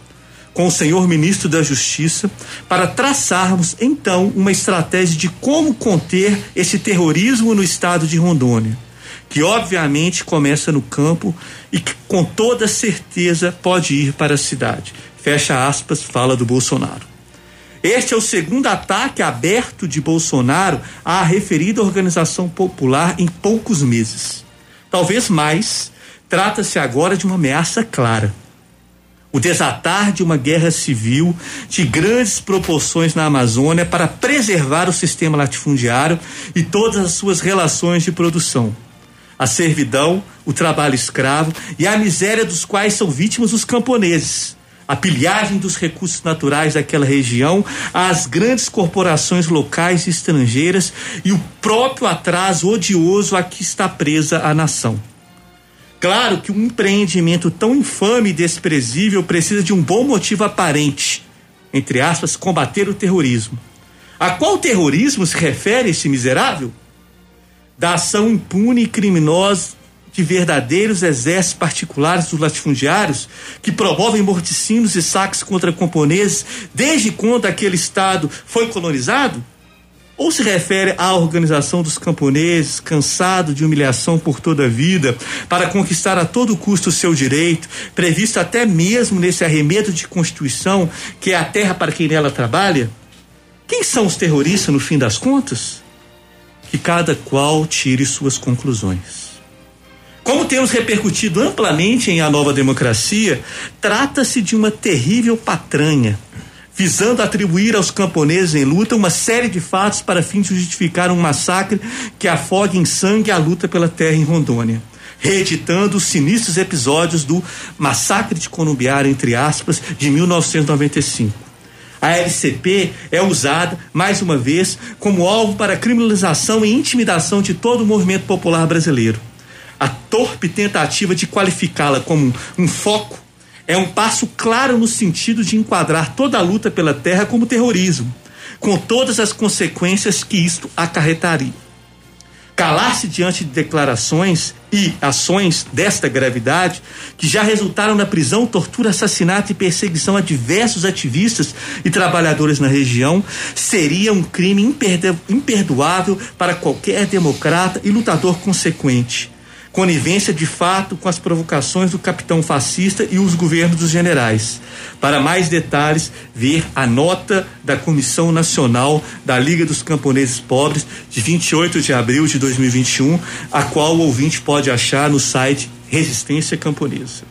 com o senhor ministro da Justiça, para traçarmos então uma estratégia de como conter esse terrorismo no estado de Rondônia, que obviamente começa no campo e que com toda certeza pode ir para a cidade. Fecha aspas, fala do Bolsonaro. Este é o segundo ataque aberto de Bolsonaro à referida organização popular em poucos meses talvez mais, trata-se agora de uma ameaça clara. O desatar de uma guerra civil de grandes proporções na Amazônia para preservar o sistema latifundiário e todas as suas relações de produção. A servidão, o trabalho escravo e a miséria dos quais são vítimas os camponeses a pilhagem dos recursos naturais daquela região às grandes corporações locais e estrangeiras e o próprio atraso odioso a que está presa a nação. Claro que um empreendimento tão infame e desprezível precisa de um bom motivo aparente, entre aspas, combater o terrorismo. A qual terrorismo se refere esse miserável? Da ação impune e criminosa de verdadeiros exércitos particulares dos latifundiários que promovem morticínios e saques contra camponeses desde quando aquele estado foi colonizado? Ou se refere à organização dos camponeses, cansado de humilhação por toda a vida, para conquistar a todo custo o seu direito, previsto até mesmo nesse arremedo de Constituição, que é a terra para quem nela trabalha? Quem são os terroristas no fim das contas? Que cada qual tire suas conclusões. Como temos repercutido amplamente em A Nova Democracia, trata-se de uma terrível patranha, visando atribuir aos camponeses em luta uma série de fatos para fim de justificar um massacre que afogue em sangue a luta pela terra em Rondônia reeditando os sinistros episódios do massacre de Columbiara, entre aspas, de 1995. A LCP é usada, mais uma vez, como alvo para criminalização e intimidação de todo o movimento popular brasileiro. A torpe tentativa de qualificá-la como um foco é um passo claro no sentido de enquadrar toda a luta pela terra como terrorismo, com todas as consequências que isto acarretaria. Calar-se diante de declarações e ações desta gravidade, que já resultaram na prisão, tortura, assassinato e perseguição a diversos ativistas e trabalhadores na região, seria um crime imperdoável para qualquer democrata e lutador consequente conivência de fato com as provocações do capitão fascista e os governos dos generais. Para mais detalhes, ver a nota da Comissão Nacional da Liga dos Camponeses Pobres de 28 de abril de 2021, a qual o ouvinte pode achar no site Resistência Camponesa.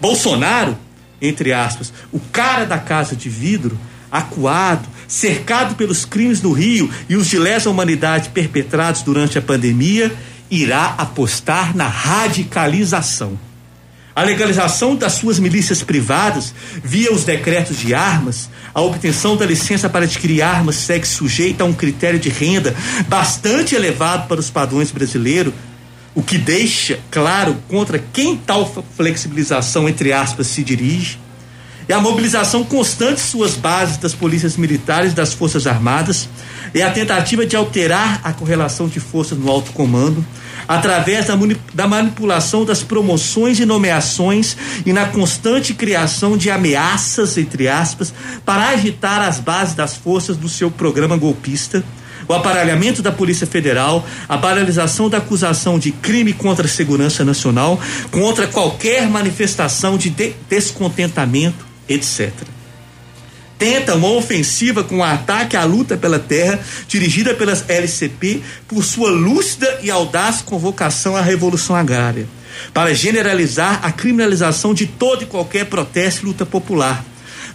Bolsonaro, entre aspas, o cara da casa de vidro, acuado, cercado pelos crimes no Rio e os de lesa humanidade perpetrados durante a pandemia, irá apostar na radicalização. A legalização das suas milícias privadas, via os decretos de armas, a obtenção da licença para adquirir armas segue sujeita a um critério de renda bastante elevado para os padrões brasileiros, o que deixa claro contra quem tal flexibilização, entre aspas, se dirige. É a mobilização constante de suas bases das polícias militares e das forças armadas, é a tentativa de alterar a correlação de forças no alto comando, através da, da manipulação das promoções e nomeações e na constante criação de ameaças, entre aspas, para agitar as bases das forças do seu programa golpista. O aparelhamento da Polícia Federal, a paralisação da acusação de crime contra a segurança nacional, contra qualquer manifestação de, de descontentamento, etc tenta uma ofensiva com um ataque à luta pela terra, dirigida pelas LCP, por sua lúcida e audaz convocação à revolução agrária, para generalizar a criminalização de todo e qualquer protesto e luta popular,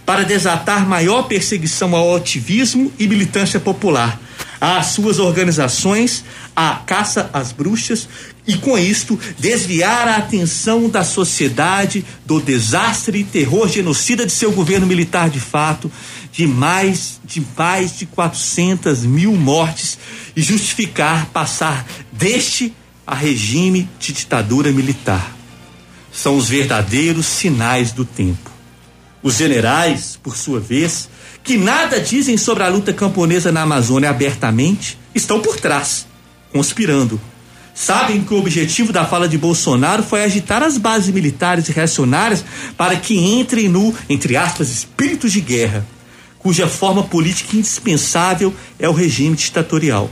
para desatar maior perseguição ao ativismo e militância popular, às suas organizações, à caça às bruxas e, com isto, desviar a atenção da sociedade do desastre e terror genocida de seu governo militar de fato, de mais de mais de 400 mil mortes e justificar passar deste a regime de ditadura militar. São os verdadeiros sinais do tempo. Os generais, por sua vez, que nada dizem sobre a luta camponesa na Amazônia abertamente, estão por trás, conspirando. Sabem que o objetivo da fala de Bolsonaro foi agitar as bases militares e reacionárias para que entrem no, entre aspas, espírito de guerra, cuja forma política indispensável é o regime ditatorial.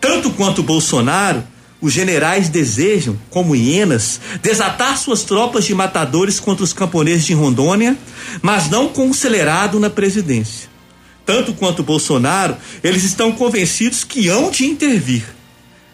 Tanto quanto Bolsonaro, os generais desejam, como hienas, desatar suas tropas de matadores contra os camponeses de Rondônia, mas não com acelerado na presidência. Tanto quanto Bolsonaro, eles estão convencidos que hão de intervir,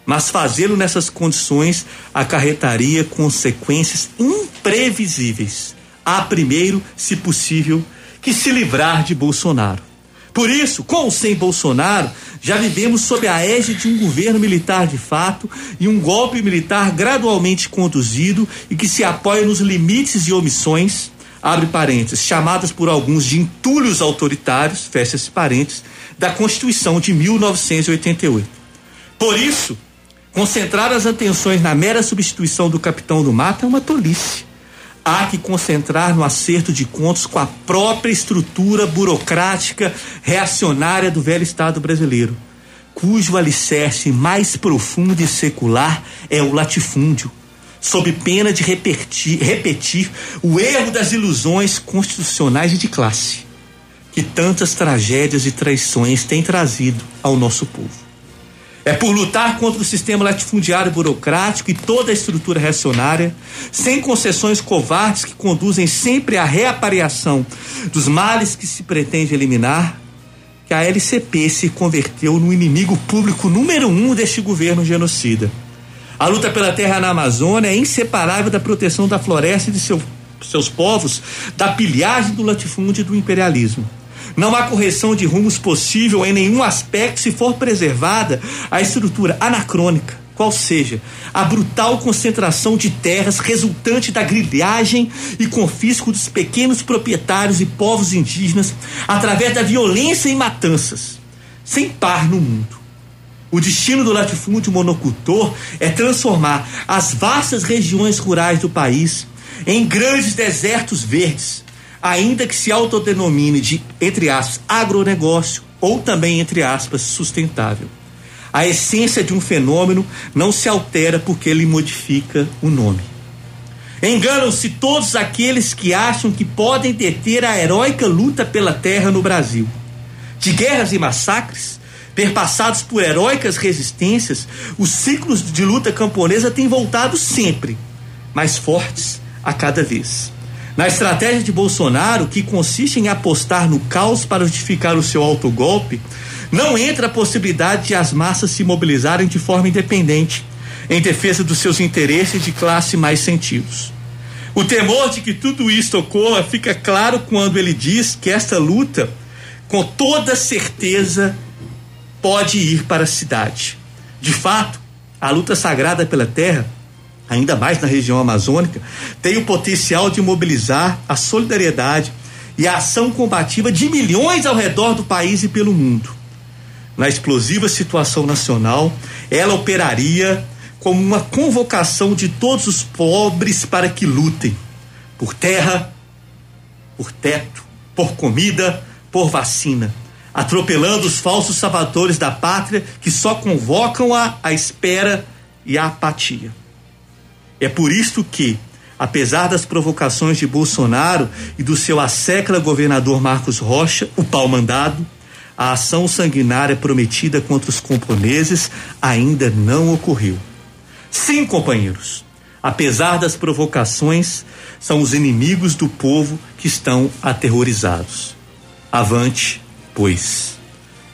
mas fazê-lo nessas condições acarretaria consequências imprevisíveis. Há primeiro, se possível, que se livrar de Bolsonaro. Por isso, com ou sem Bolsonaro, já vivemos sob a égide de um governo militar de fato e um golpe militar gradualmente conduzido e que se apoia nos limites e omissões, abre parênteses, chamadas por alguns de entulhos autoritários, fecha-se parênteses, da Constituição de 1988. Por isso, concentrar as atenções na mera substituição do capitão do mato é uma tolice há que concentrar no acerto de contas com a própria estrutura burocrática reacionária do velho Estado brasileiro, cujo alicerce mais profundo e secular é o latifúndio, sob pena de repetir, repetir o erro das ilusões constitucionais e de classe, que tantas tragédias e traições têm trazido ao nosso povo. É por lutar contra o sistema latifundiário burocrático e toda a estrutura reacionária, sem concessões covardes que conduzem sempre à reapareação dos males que se pretende eliminar, que a LCP se converteu no inimigo público número um deste governo genocida. A luta pela terra na Amazônia é inseparável da proteção da floresta e de seu, seus povos, da pilhagem do latifúndio e do imperialismo. Não há correção de rumos possível em nenhum aspecto se for preservada a estrutura anacrônica, qual seja a brutal concentração de terras resultante da grilhagem e confisco dos pequenos proprietários e povos indígenas através da violência e matanças, sem par no mundo. O destino do latifúndio monocultor é transformar as vastas regiões rurais do país em grandes desertos verdes, ainda que se autodenomine de, entre aspas, agronegócio ou também, entre aspas, sustentável. A essência de um fenômeno não se altera porque ele modifica o nome. Enganam-se todos aqueles que acham que podem deter a heróica luta pela terra no Brasil. De guerras e massacres, perpassados por heróicas resistências, os ciclos de luta camponesa têm voltado sempre, mais fortes a cada vez. Na estratégia de Bolsonaro, que consiste em apostar no caos para justificar o seu autogolpe, não entra a possibilidade de as massas se mobilizarem de forma independente, em defesa dos seus interesses de classe mais sentidos. O temor de que tudo isso ocorra fica claro quando ele diz que esta luta, com toda certeza, pode ir para a cidade. De fato, a luta sagrada pela terra ainda mais na região amazônica, tem o potencial de mobilizar a solidariedade e a ação combativa de milhões ao redor do país e pelo mundo. Na explosiva situação nacional, ela operaria como uma convocação de todos os pobres para que lutem por terra, por teto, por comida, por vacina, atropelando os falsos salvadores da pátria que só convocam a, a espera e a apatia. É por isto que, apesar das provocações de Bolsonaro e do seu assecla governador Marcos Rocha, o pau mandado, a ação sanguinária prometida contra os camponeses ainda não ocorreu. Sim, companheiros, apesar das provocações, são os inimigos do povo que estão aterrorizados. Avante, pois.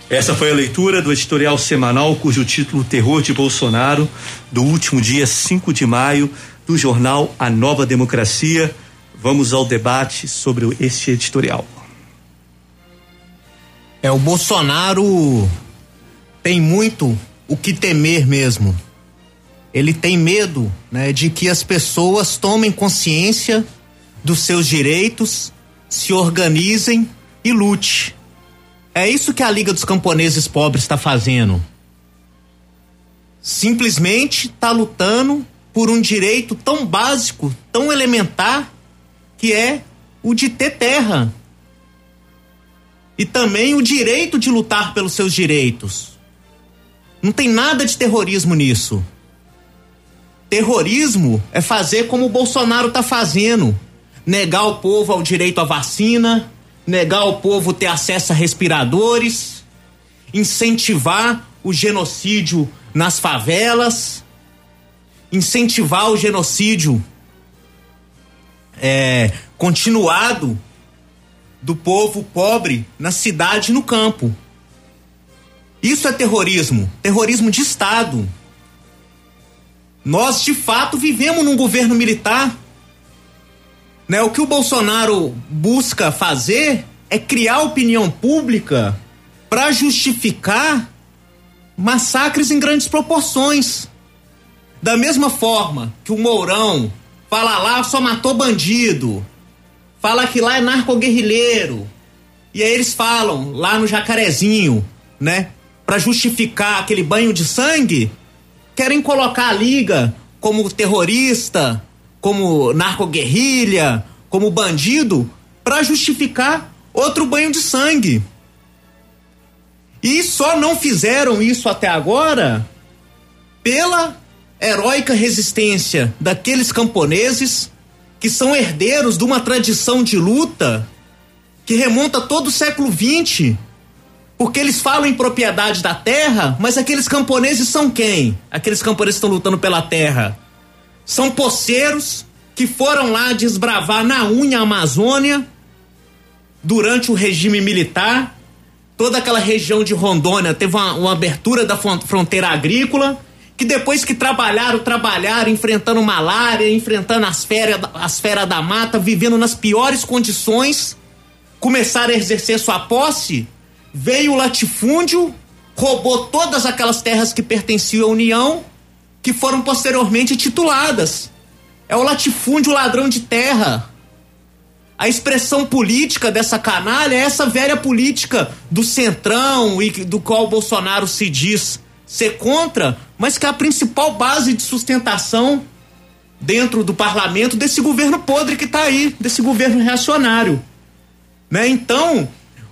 Essa foi a leitura do editorial semanal cujo título Terror de Bolsonaro, do último dia 5 de maio, do jornal A Nova Democracia. Vamos ao debate sobre este editorial. É, o Bolsonaro tem muito o que temer mesmo. Ele tem medo, né, de que as pessoas tomem consciência dos seus direitos, se organizem e lute. É isso que a Liga dos Camponeses Pobres está fazendo. simplesmente está lutando por um direito tão básico, tão elementar, que é o de ter terra. E também o direito de lutar pelos seus direitos. Não tem nada de terrorismo nisso. Terrorismo é fazer como o Bolsonaro tá fazendo: negar o povo ao direito à vacina, negar o povo ter acesso a respiradores, incentivar o genocídio nas favelas, incentivar o genocídio é, continuado do povo pobre na cidade e no campo. Isso é terrorismo, terrorismo de Estado. Nós, de fato, vivemos num governo militar. Né? O que o Bolsonaro busca fazer é criar opinião pública para justificar massacres em grandes proporções. Da mesma forma que o Mourão fala lá só matou bandido, fala que lá é narco-guerrilheiro, e aí eles falam lá no Jacarezinho, né, para justificar aquele banho de sangue, querem colocar a liga como terrorista, como narco-guerrilha, como bandido, para justificar outro banho de sangue. E só não fizeram isso até agora pela heróica resistência daqueles camponeses que são herdeiros de uma tradição de luta que remonta todo o século XX. Porque eles falam em propriedade da terra, mas aqueles camponeses são quem? Aqueles camponeses estão lutando pela terra. São poceiros que foram lá desbravar na unha a Amazônia durante o regime militar. Toda aquela região de Rondônia teve uma, uma abertura da fronteira agrícola, que depois que trabalharam, trabalharam, enfrentando malária, enfrentando as feras, as feras da mata, vivendo nas piores condições, começaram a exercer sua posse, veio o latifúndio, roubou todas aquelas terras que pertenciam à União, que foram posteriormente tituladas. É o latifúndio ladrão de terra. A expressão política dessa canalha é essa velha política do centrão e do qual Bolsonaro se diz ser contra, mas que é a principal base de sustentação dentro do parlamento desse governo podre que está aí, desse governo reacionário. Né? Então,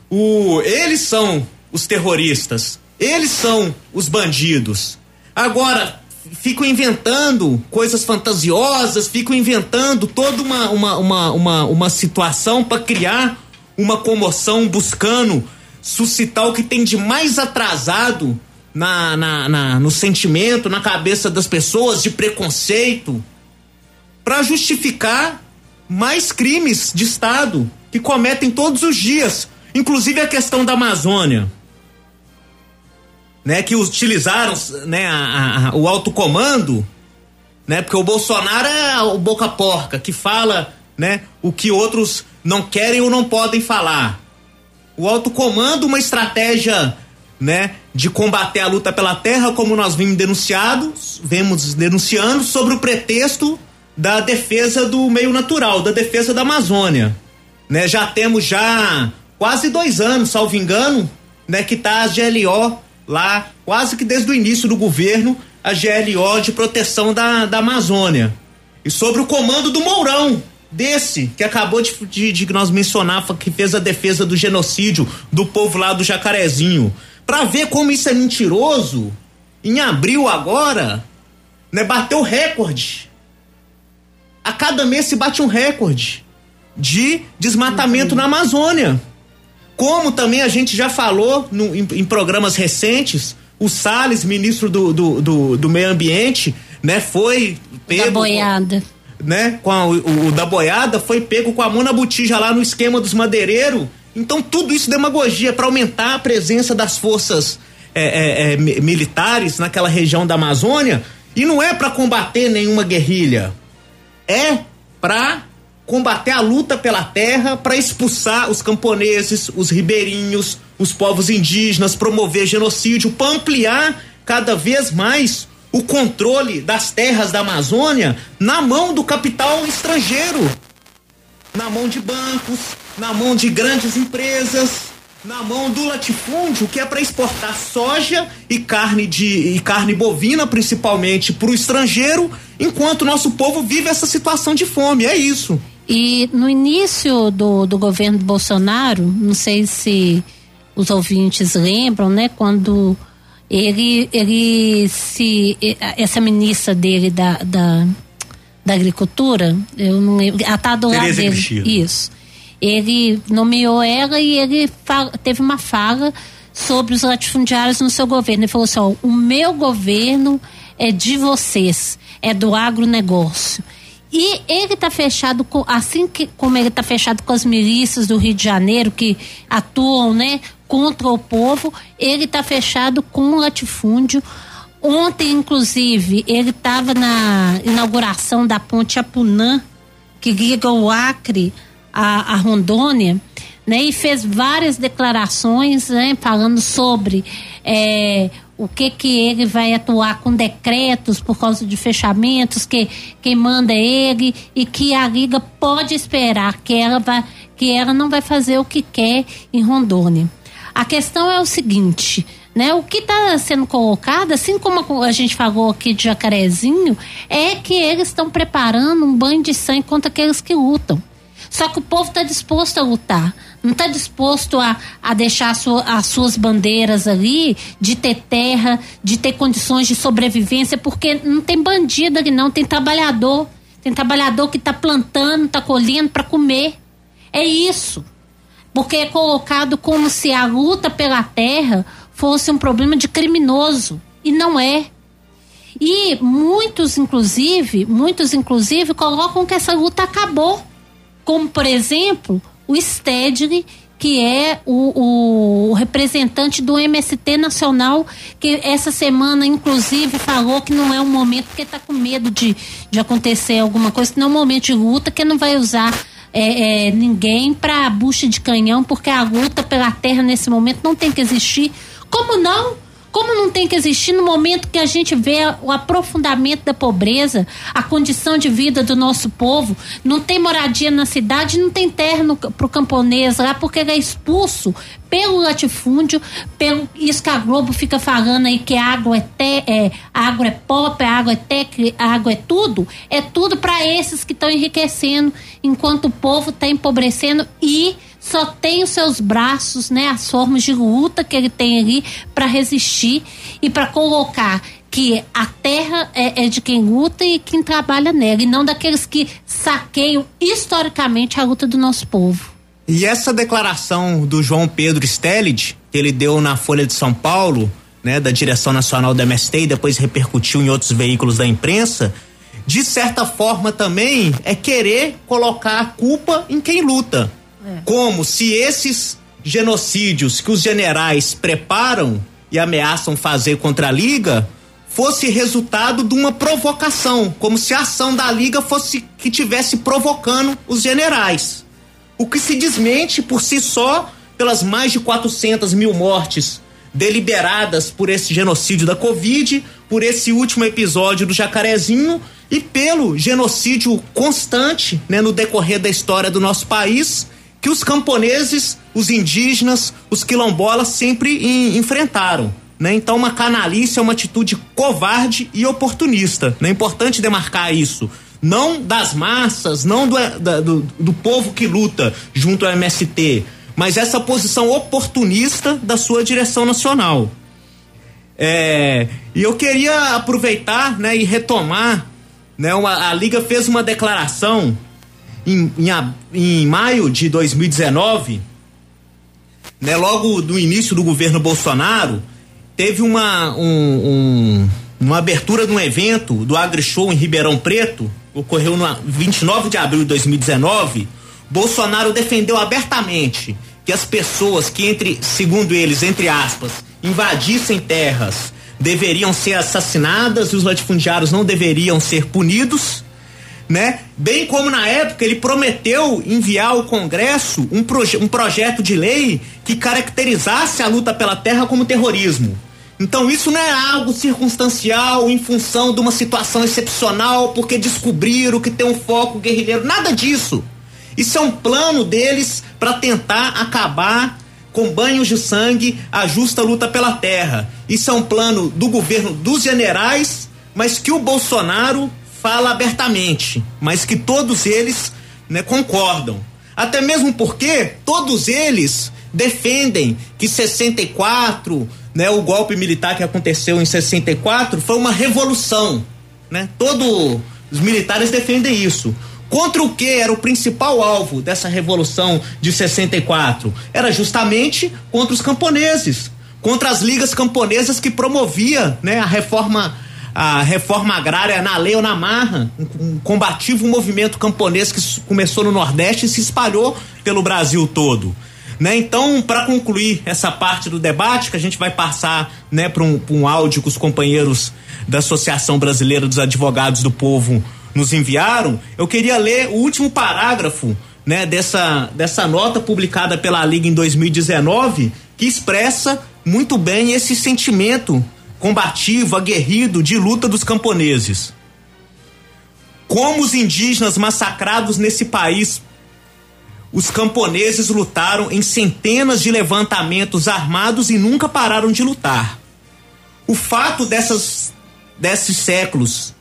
o, eles são os terroristas, eles são os bandidos. Agora, ficam inventando coisas fantasiosas, ficam inventando toda uma, uma, uma, uma, uma situação para criar uma comoção, buscando suscitar o que tem de mais atrasado na, na, na no sentimento, na cabeça das pessoas, de preconceito, para justificar mais crimes de Estado que cometem todos os dias, inclusive a questão da Amazônia né, que utilizaram né, a, a, o alto comando, né, porque o Bolsonaro é o boca porca que fala né, o que outros não querem ou não podem falar. O alto comando, uma estratégia né, de combater a luta pela terra, como nós vimos denunciados, vemos denunciando sobre o pretexto da defesa do meio natural, da defesa da Amazônia. Né, já temos já quase dois anos, salvo engano, né, que tá a GLO lá, quase que desde o início do governo, a GLO de proteção da, da Amazônia. E sobre o comando do Mourão, desse que acabou de, de, de nós mencionar, que fez a defesa do genocídio do povo lá do Jacarezinho. Pra ver como isso é mentiroso, em abril agora, né, bateu recorde. A cada mês se bate um recorde de desmatamento na Amazônia. Como também a gente já falou no, em, em, programas recentes, o Salles, ministro do, do, do, do, Meio Ambiente, né, foi pego. Da boiada. Né, com a, o, o, da boiada foi pego com a mão na botija lá no esquema dos madeireiros. Então, tudo isso é demagogia para aumentar a presença das forças é, é, é, militares naquela região da Amazônia. E não é para combater nenhuma guerrilha. É para combater a luta pela terra para expulsar os camponeses, os ribeirinhos, os povos indígenas, promover genocídio, para ampliar cada vez mais o controle das terras da Amazônia na mão do capital estrangeiro, na mão de bancos, na mão de grandes empresas, na mão do latifúndio que é para exportar soja e carne de e carne bovina principalmente para o estrangeiro, enquanto nosso povo vive essa situação de fome. É isso. E no início do, do governo Bolsonaro, não sei se os ouvintes lembram, né, quando ele ele se essa ministra dele da, da, da agricultura, eu não lembro, a tá do lado dele. Isso ele nomeou ela e ele teve uma fala sobre os latifundiários no seu governo. Ele falou assim: ó, o meu governo é de vocês, é do agronegócio. E ele está fechado com, assim que como ele está fechado com as milícias do Rio de Janeiro que atuam, né, contra o povo, ele está fechado com o latifúndio. Ontem, inclusive, ele estava na inauguração da ponte Apunã, que liga o Acre a, a Rondônia, né, e fez várias declarações, né, falando sobre é, o que que ele vai atuar com decretos por causa de fechamentos, que quem manda é ele e que a liga pode esperar que ela vai, que ela não vai fazer o que quer em Rondônia. A questão é o seguinte, né? O que está sendo colocado, assim como a gente falou aqui de Jacarezinho, é que eles estão preparando um banho de sangue contra aqueles que lutam. Só que o povo está disposto a lutar. Não está disposto a, a deixar as suas bandeiras ali, de ter terra, de ter condições de sobrevivência, porque não tem bandido ali, não, tem trabalhador. Tem trabalhador que está plantando, está colhendo para comer. É isso. Porque é colocado como se a luta pela terra fosse um problema de criminoso. E não é. E muitos, inclusive, muitos, inclusive, colocam que essa luta acabou como por exemplo o Stedley, que é o, o, representante do MST Nacional, que essa semana, inclusive, falou que não é um momento, porque está com medo de, de acontecer alguma coisa, que não é um momento de luta, que não vai usar é, é, ninguém para bucha de canhão, porque a luta pela terra nesse momento não tem que existir. Como não? Como não tem que existir no momento que a gente vê o aprofundamento da pobreza, a condição de vida do nosso povo, não tem moradia na cidade, não tem terra para o camponês lá, porque ele é expulso pelo latifúndio, pelo isso que a Globo fica falando aí que água é, te, é água é pop, água é tec, água é tudo, é tudo para esses que estão enriquecendo, enquanto o povo está empobrecendo e só tem os seus braços, né, as formas de luta que ele tem ali para resistir e para colocar que a terra é, é, de quem luta e quem trabalha nela, e não daqueles que saqueiam historicamente a luta do nosso povo. E essa declaração do João Pedro Stellid, que ele deu na Folha de São Paulo, né, da direção nacional da MST e depois repercutiu em outros veículos da imprensa, de certa forma também é querer colocar a culpa em quem luta. É. Como se esses genocídios que os generais preparam e ameaçam fazer contra a Liga fosse resultado de uma provocação, como se a ação da Liga fosse que tivesse provocando os generais. O que se desmente por si só pelas mais de 400 mil mortes deliberadas por esse genocídio da Covid, por esse último episódio do Jacarezinho e pelo genocídio constante né, no decorrer da história do nosso país que os camponeses, os indígenas, os quilombolas sempre em, enfrentaram. Né? Então, uma canalice é uma atitude covarde e oportunista. Né? É importante demarcar isso. Não das massas, não do, da, do, do povo que luta junto ao MST, mas essa posição oportunista da sua direção nacional. É, e eu queria aproveitar né, e retomar. Né, uma, a Liga fez uma declaração em, em, em maio de 2019, né, logo no início do governo Bolsonaro, teve uma, um, um, uma abertura de um evento do AgriShow em Ribeirão Preto, ocorreu no 29 de abril de 2019. Bolsonaro defendeu abertamente que as pessoas que, entre, segundo eles, entre aspas, invadissem terras deveriam ser assassinadas e os latifundiários não deveriam ser punidos né? Bem como na época ele prometeu enviar ao Congresso um, proje um projeto de lei que caracterizasse a luta pela terra como terrorismo. Então isso não é algo circunstancial em função de uma situação excepcional porque descobriram que tem um foco guerrilheiro, nada disso. Isso é um plano deles para tentar acabar com banhos de sangue a justa luta pela terra. Isso é um plano do governo dos generais, mas que o Bolsonaro fala abertamente, mas que todos eles né, concordam. Até mesmo porque todos eles defendem que 64, né, o golpe militar que aconteceu em 64 foi uma revolução, né? Todos os militares defendem isso. Contra o que era o principal alvo dessa revolução de 64? Era justamente contra os camponeses, contra as ligas camponesas que promovia, né, a reforma a reforma agrária na lei ou na marra, um, combativo movimento camponês que começou no Nordeste e se espalhou pelo Brasil todo. Né? Então, para concluir essa parte do debate, que a gente vai passar né, para um, um áudio que os companheiros da Associação Brasileira dos Advogados do Povo nos enviaram, eu queria ler o último parágrafo né, dessa, dessa nota publicada pela Liga em 2019, que expressa muito bem esse sentimento combativo, aguerrido de luta dos camponeses. Como os indígenas massacrados nesse país, os camponeses lutaram em centenas de levantamentos armados e nunca pararam de lutar. O fato dessas, desses séculos,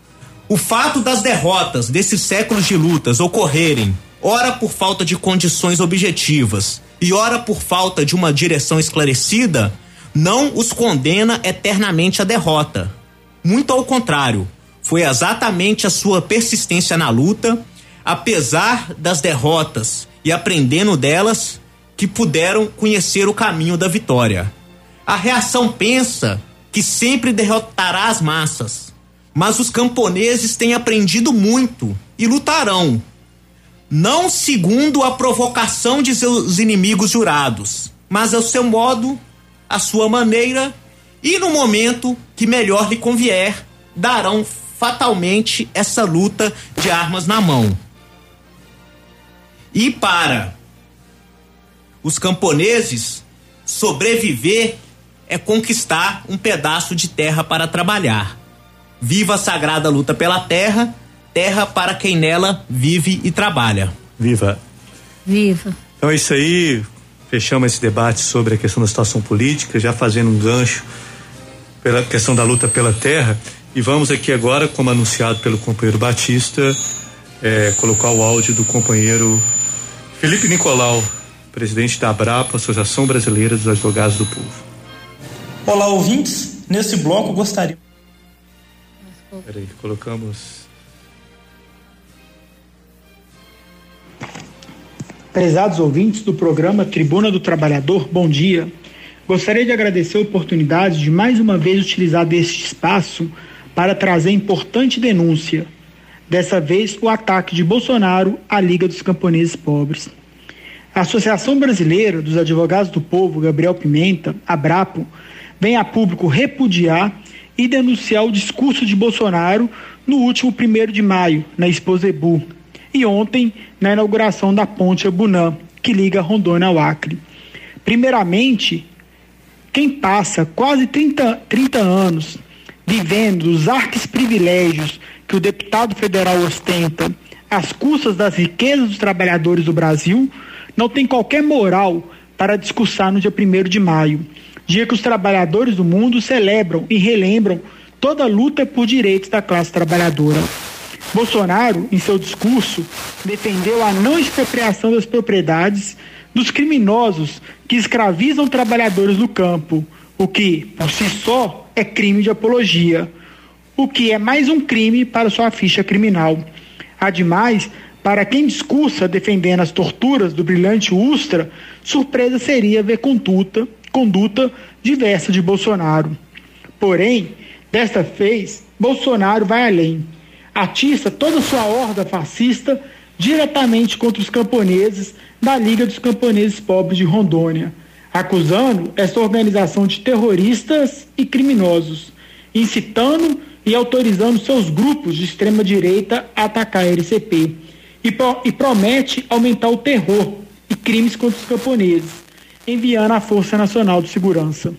o fato das derrotas desses séculos de lutas ocorrerem, ora por falta de condições objetivas e ora por falta de uma direção esclarecida, não os condena eternamente à derrota. Muito ao contrário, foi exatamente a sua persistência na luta, apesar das derrotas e aprendendo delas, que puderam conhecer o caminho da vitória. A reação pensa que sempre derrotará as massas, mas os camponeses têm aprendido muito e lutarão, não segundo a provocação de seus inimigos jurados, mas ao seu modo a sua maneira e no momento que melhor lhe convier, darão fatalmente essa luta de armas na mão. E para os camponeses, sobreviver é conquistar um pedaço de terra para trabalhar. Viva a sagrada luta pela terra, terra para quem nela vive e trabalha. Viva. Viva. Então é isso aí, fechamos esse debate sobre a questão da situação política, já fazendo um gancho pela questão da luta pela terra. E vamos aqui agora, como anunciado pelo companheiro Batista, é, colocar o áudio do companheiro Felipe Nicolau, presidente da ABRAPA, Associação Brasileira dos Advogados do Povo. Olá, ouvintes. Nesse bloco gostaria. Peraí, colocamos Prezados ouvintes do programa Tribuna do Trabalhador, bom dia. Gostaria de agradecer a oportunidade de mais uma vez utilizar deste espaço para trazer importante denúncia. Dessa vez, o ataque de Bolsonaro à Liga dos Camponeses Pobres. A Associação Brasileira dos Advogados do Povo, Gabriel Pimenta, Abrapo, vem a público repudiar e denunciar o discurso de Bolsonaro no último 1 de maio, na Exposebu, e ontem na inauguração da ponte Abunã, que liga Rondônia ao Acre. Primeiramente, quem passa quase 30, 30 anos vivendo os arques privilégios que o deputado federal ostenta às custas das riquezas dos trabalhadores do Brasil, não tem qualquer moral para discursar no dia 1 de maio, dia que os trabalhadores do mundo celebram e relembram toda a luta por direitos da classe trabalhadora. Bolsonaro, em seu discurso, defendeu a não expropriação das propriedades dos criminosos que escravizam trabalhadores do campo, o que, por si só, é crime de apologia, o que é mais um crime para sua ficha criminal. Ademais, para quem discursa defendendo as torturas do brilhante Ustra, surpresa seria ver conduta, conduta diversa de Bolsonaro. Porém, desta vez, Bolsonaro vai além atiça toda a sua horda fascista diretamente contra os camponeses da Liga dos Camponeses Pobres de Rondônia, acusando essa organização de terroristas e criminosos, incitando e autorizando seus grupos de extrema direita a atacar a LCP e, pro, e promete aumentar o terror e crimes contra os camponeses, enviando a Força Nacional de Segurança.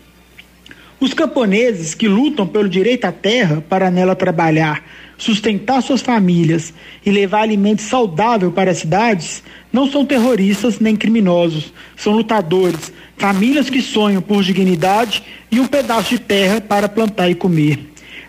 Os camponeses que lutam pelo direito à terra para nela trabalhar, sustentar suas famílias e levar alimento saudável para as cidades não são terroristas nem criminosos, são lutadores, famílias que sonham por dignidade e um pedaço de terra para plantar e comer.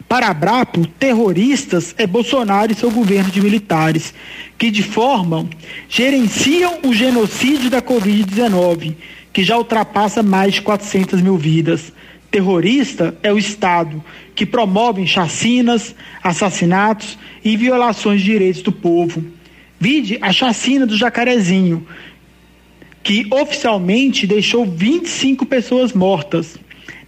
Para Abrapo, terroristas é Bolsonaro e seu governo de militares, que de forma gerenciam o genocídio da Covid-19, que já ultrapassa mais de 400 mil vidas. Terrorista é o Estado, que promove chacinas, assassinatos e violações de direitos do povo. Vide a chacina do Jacarezinho, que oficialmente deixou 25 pessoas mortas.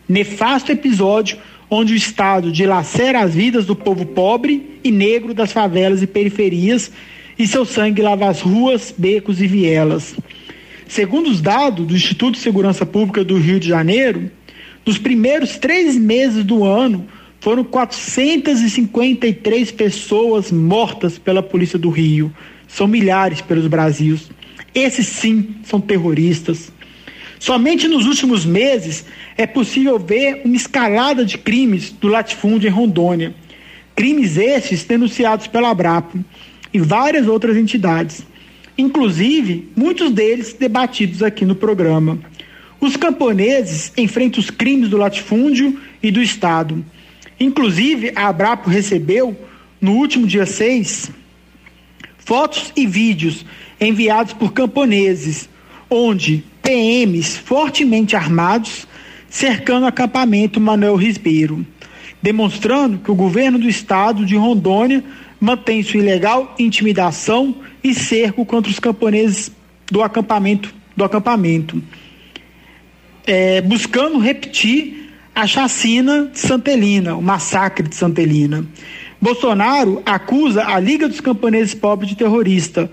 Nefasto episódio onde o Estado dilacera as vidas do povo pobre e negro das favelas e periferias e seu sangue lava as ruas, becos e vielas. Segundo os dados do Instituto de Segurança Pública do Rio de Janeiro, nos primeiros três meses do ano, foram 453 pessoas mortas pela Polícia do Rio. São milhares pelos Brasis. Esses sim são terroristas. Somente nos últimos meses é possível ver uma escalada de crimes do latifúndio em Rondônia. Crimes esses denunciados pela Abrapo e várias outras entidades. Inclusive, muitos deles debatidos aqui no programa. Os camponeses enfrentam os crimes do latifúndio e do Estado. Inclusive, a Abrapo recebeu, no último dia 6, fotos e vídeos enviados por camponeses, onde PMs fortemente armados cercando o acampamento Manuel Risbeiro, demonstrando que o governo do estado de Rondônia mantém sua ilegal intimidação e cerco contra os camponeses do acampamento do acampamento, é, buscando repetir a chacina de Santelina, o massacre de Santelina. Bolsonaro acusa a Liga dos Camponeses Pobres de terrorista,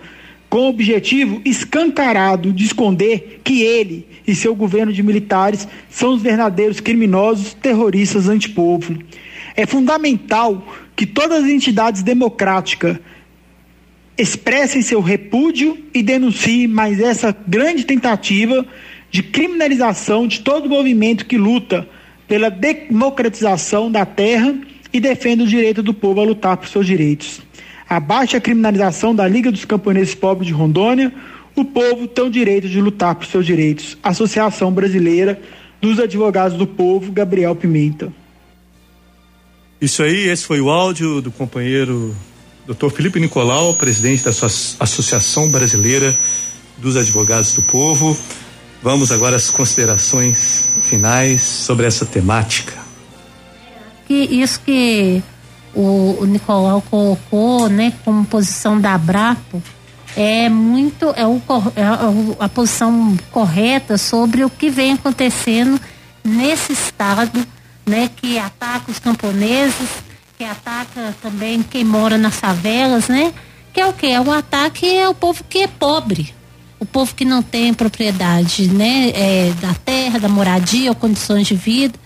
com o objetivo escancarado de esconder que ele e seu governo de militares são os verdadeiros criminosos terroristas antipovo. É fundamental que todas as entidades democráticas expressem seu repúdio e denunciem mais essa grande tentativa de criminalização de todo movimento que luta pela democratização da terra e defende o direito do povo a lutar por seus direitos abaixo a criminalização da Liga dos Camponeses Pobres de Rondônia, o povo tem o direito de lutar por seus direitos. Associação Brasileira dos Advogados do Povo, Gabriel Pimenta. Isso aí, esse foi o áudio do companheiro Dr. Felipe Nicolau, presidente da Associação Brasileira dos Advogados do Povo. Vamos agora às considerações finais sobre essa temática. Que isso que o, o Nicolau colocou, né, como posição da Abrapo, é muito é, o, é a posição correta sobre o que vem acontecendo nesse estado, né, que ataca os camponeses, que ataca também quem mora nas favelas, né? Que é o que? É o ataque ao povo que é pobre, o povo que não tem propriedade, né, é, da terra, da moradia ou condições de vida.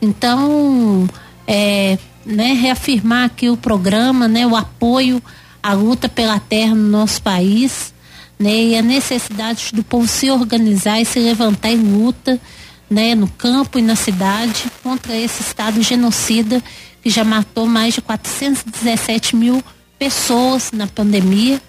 Então, é, né, reafirmar aqui o programa, né, o apoio à luta pela terra no nosso país, né, e a necessidade do povo se organizar e se levantar em luta, né, no campo e na cidade contra esse estado genocida que já matou mais de 417 mil pessoas na pandemia,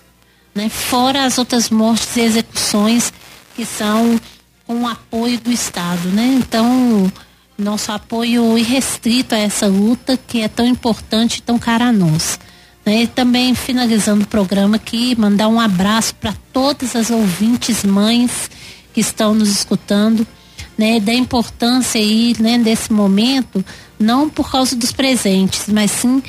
né, fora as outras mortes e execuções que são com o apoio do Estado, né? Então, nosso apoio irrestrito a essa luta que é tão importante e tão cara a nós. Né? E também finalizando o programa aqui, mandar um abraço para todas as ouvintes mães que estão nos escutando, né, da importância aí, né, desse momento, não por causa dos presentes, mas sim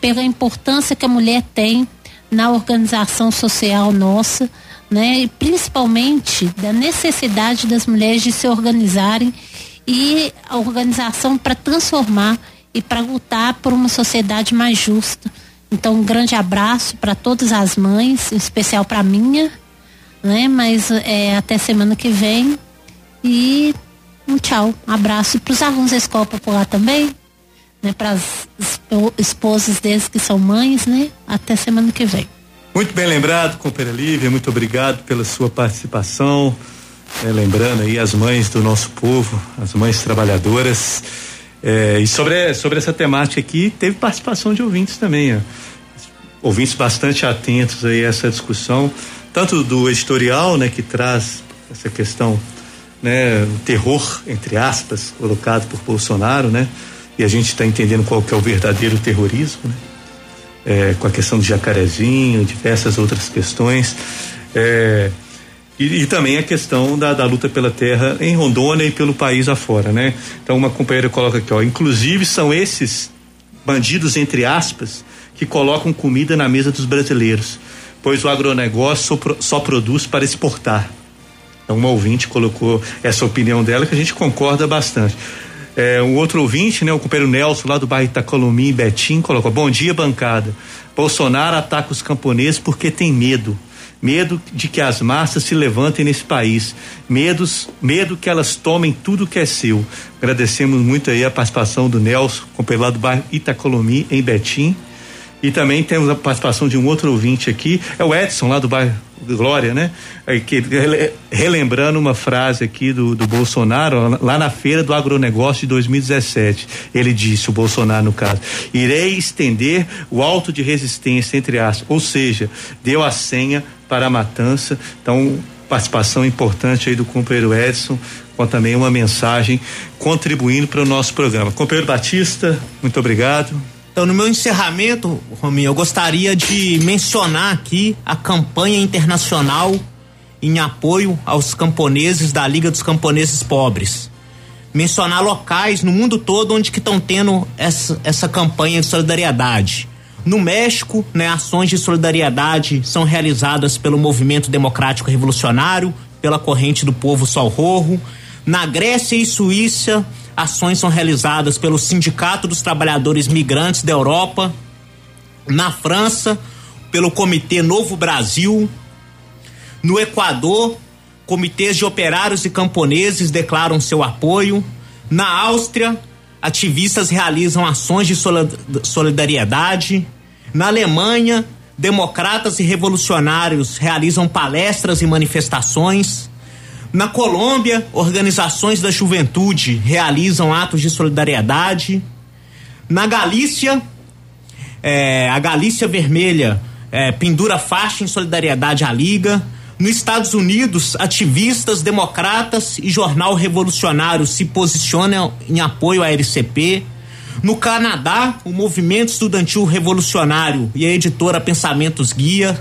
pela importância que a mulher tem na organização social nossa, né, e principalmente da necessidade das mulheres de se organizarem e a organização para transformar e para lutar por uma sociedade mais justa. Então, um grande abraço para todas as mães, em especial para a minha, né? Mas é, até semana que vem. E um tchau, um abraço para os alunos da escola popular também, né? Para as esposas deles que são mães, né? Até semana que vem. Muito bem lembrado, companheira Lívia, muito obrigado pela sua participação. É, lembrando aí as mães do nosso povo, as mães trabalhadoras. É, e sobre, sobre essa temática aqui, teve participação de ouvintes também, ó. ouvintes bastante atentos aí a essa discussão, tanto do editorial, né, que traz essa questão, né, o terror, entre aspas, colocado por Bolsonaro, né, e a gente está entendendo qual que é o verdadeiro terrorismo, né, é, com a questão do jacarezinho, diversas outras questões. É, e, e, também a questão da, da, luta pela terra em Rondônia e pelo país afora, né? Então uma companheira coloca aqui, ó, inclusive são esses bandidos entre aspas que colocam comida na mesa dos brasileiros, pois o agronegócio só, só produz para exportar. Então uma ouvinte colocou essa opinião dela que a gente concorda bastante. É, um outro ouvinte, né, o companheiro Nelson, lá do bairro Itacolomi, Betim, colocou: Bom dia, bancada. Bolsonaro ataca os camponeses porque tem medo. Medo de que as massas se levantem nesse país. Medos, medo que elas tomem tudo que é seu. Agradecemos muito aí a participação do Nelson, companheiro lá do bairro Itacolomi, em Betim. E também temos a participação de um outro ouvinte aqui, é o Edson, lá do bairro Glória, né? Relembrando uma frase aqui do, do Bolsonaro, lá na feira do agronegócio de 2017. Ele disse, o Bolsonaro no caso, irei estender o alto de resistência, entre aspas, ou seja, deu a senha para a matança. Então, participação importante aí do companheiro Edson, com também uma mensagem contribuindo para o nosso programa. Companheiro Batista, muito obrigado. Então, no meu encerramento, Rominho, eu gostaria de mencionar aqui a campanha internacional em apoio aos camponeses da Liga dos Camponeses Pobres. Mencionar locais no mundo todo onde que estão tendo essa, essa campanha de solidariedade. No México, né, ações de solidariedade são realizadas pelo Movimento Democrático Revolucionário, pela Corrente do Povo Sol Rorro. Na Grécia e Suíça, Ações são realizadas pelo Sindicato dos Trabalhadores Migrantes da Europa, na França, pelo Comitê Novo Brasil, no Equador, comitês de operários e camponeses declaram seu apoio. Na Áustria, ativistas realizam ações de solidariedade. Na Alemanha, democratas e revolucionários realizam palestras e manifestações. Na Colômbia, organizações da juventude realizam atos de solidariedade. Na Galícia, é, a Galícia Vermelha é, pendura faixa em solidariedade à Liga. Nos Estados Unidos, ativistas, democratas e jornal revolucionário se posicionam em apoio à LCP. No Canadá, o movimento estudantil revolucionário e a editora Pensamentos Guia.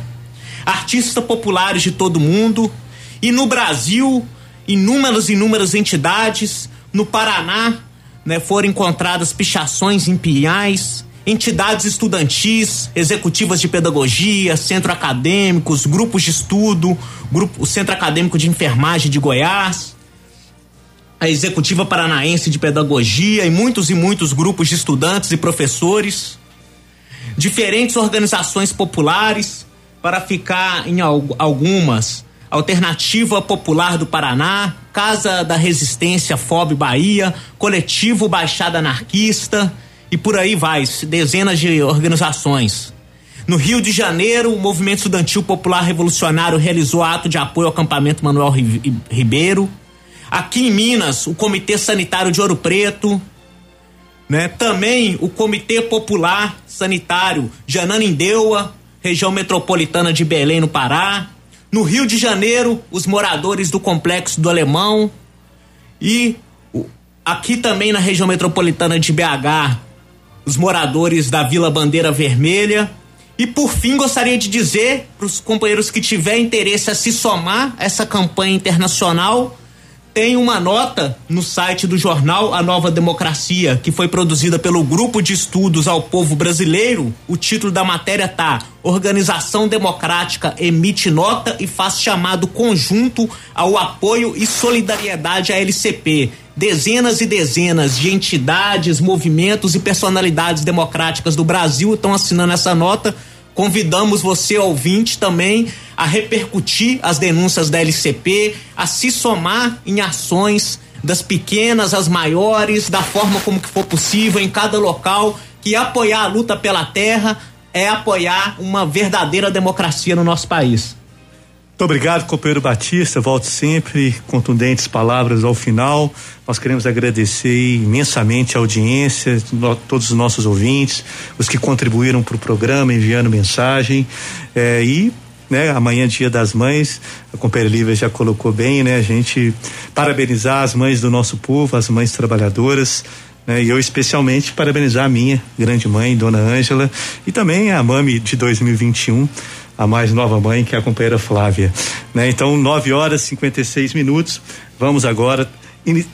Artistas populares de todo mundo e no Brasil, inúmeras inúmeras entidades, no Paraná, né, foram encontradas pichações em pinhais, entidades estudantis, executivas de pedagogia, centro acadêmicos, grupos de estudo, grupo, o Centro Acadêmico de Enfermagem de Goiás, a Executiva Paranaense de Pedagogia e muitos e muitos grupos de estudantes e professores, diferentes organizações populares, para ficar em algumas Alternativa Popular do Paraná, Casa da Resistência FOB Bahia, Coletivo Baixada Anarquista e por aí vai, dezenas de organizações. No Rio de Janeiro, o Movimento Estudantil Popular Revolucionário realizou ato de apoio ao acampamento Manuel Ribeiro. Aqui em Minas, o Comitê Sanitário de Ouro Preto, né? Também o Comitê Popular Sanitário de Ananindeua, região metropolitana de Belém, no Pará. No Rio de Janeiro, os moradores do Complexo do Alemão e aqui também na região metropolitana de BH, os moradores da Vila Bandeira Vermelha. E por fim, gostaria de dizer para os companheiros que tiverem interesse a se somar a essa campanha internacional, tem uma nota no site do jornal A Nova Democracia, que foi produzida pelo Grupo de Estudos ao Povo Brasileiro. O título da matéria tá: Organização Democrática emite nota e faz chamado conjunto ao apoio e solidariedade à LCP. Dezenas e dezenas de entidades, movimentos e personalidades democráticas do Brasil estão assinando essa nota Convidamos você, ouvinte, também a repercutir as denúncias da LCP, a se somar em ações das pequenas às maiores, da forma como que for possível em cada local, que apoiar a luta pela terra é apoiar uma verdadeira democracia no nosso país. Muito obrigado, companheiro Batista. Volto sempre, contundentes palavras ao final. Nós queremos agradecer imensamente a audiência, todos os nossos ouvintes, os que contribuíram para o programa, enviando mensagem. É, e né? Amanhã, dia das mães, a companheira Lívia já colocou bem, né? A gente parabenizar as mães do nosso povo, as mães trabalhadoras, né? E eu especialmente parabenizar a minha grande mãe, Dona Ângela, e também a Mami de 2021, a mais nova mãe, que é a companheira Flávia. Né? Então, 9 horas e 56 minutos. Vamos agora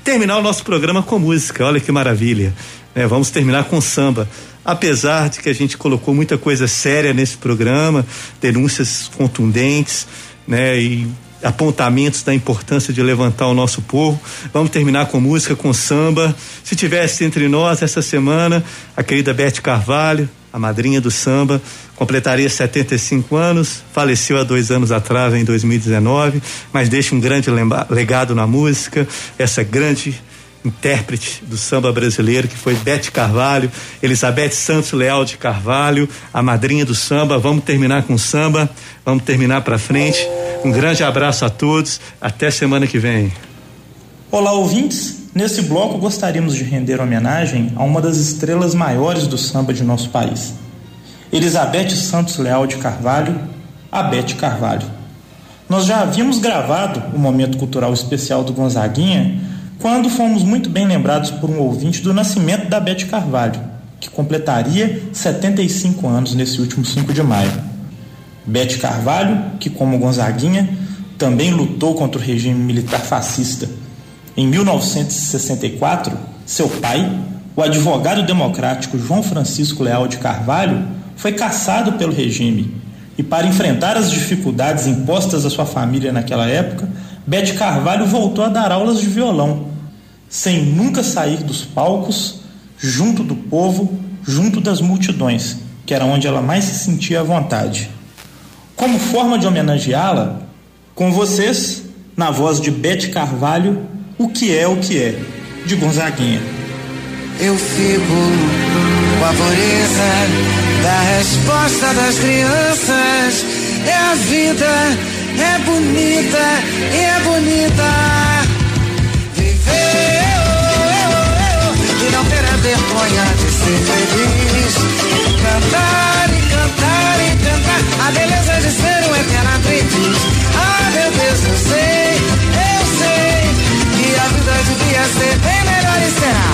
terminar o nosso programa com música. Olha que maravilha. Né? Vamos terminar com samba. Apesar de que a gente colocou muita coisa séria nesse programa, denúncias contundentes, né? E apontamentos da importância de levantar o nosso povo. Vamos terminar com música, com samba. Se tivesse entre nós essa semana a querida Beth Carvalho, a madrinha do samba, completaria 75 anos, faleceu há dois anos atrás, em 2019, mas deixa um grande legado na música, essa grande intérprete do samba brasileiro, que foi Bete Carvalho, Elizabeth Santos Leal de Carvalho, a madrinha do samba. Vamos terminar com samba, vamos terminar para frente. Um grande abraço a todos, até semana que vem. Olá, ouvintes. Nesse bloco gostaríamos de render homenagem a uma das estrelas maiores do samba de nosso país, Elizabeth Santos Leal de Carvalho, a Bete Carvalho. Nós já havíamos gravado o momento cultural especial do Gonzaguinha quando fomos muito bem lembrados por um ouvinte do nascimento da Bete Carvalho, que completaria 75 anos nesse último 5 de maio. Bete Carvalho, que como Gonzaguinha, também lutou contra o regime militar fascista em 1964, seu pai, o advogado democrático João Francisco Leal de Carvalho, foi caçado pelo regime e, para enfrentar as dificuldades impostas à sua família naquela época, Bete Carvalho voltou a dar aulas de violão, sem nunca sair dos palcos, junto do povo, junto das multidões, que era onde ela mais se sentia à vontade. Como forma de homenageá-la, com vocês, na voz de Bete Carvalho, o que é o que é, de Gonzaguinha. Eu fico com a pureza da resposta das crianças. É a vida, é bonita, é bonita. Viver e não ter a vergonha de ser feliz. Cantar e cantar e cantar a beleza de ser um eterno aprendiz. Ah, meu Deus, eu sei, eu sei a vida devia ser bem melhor e será.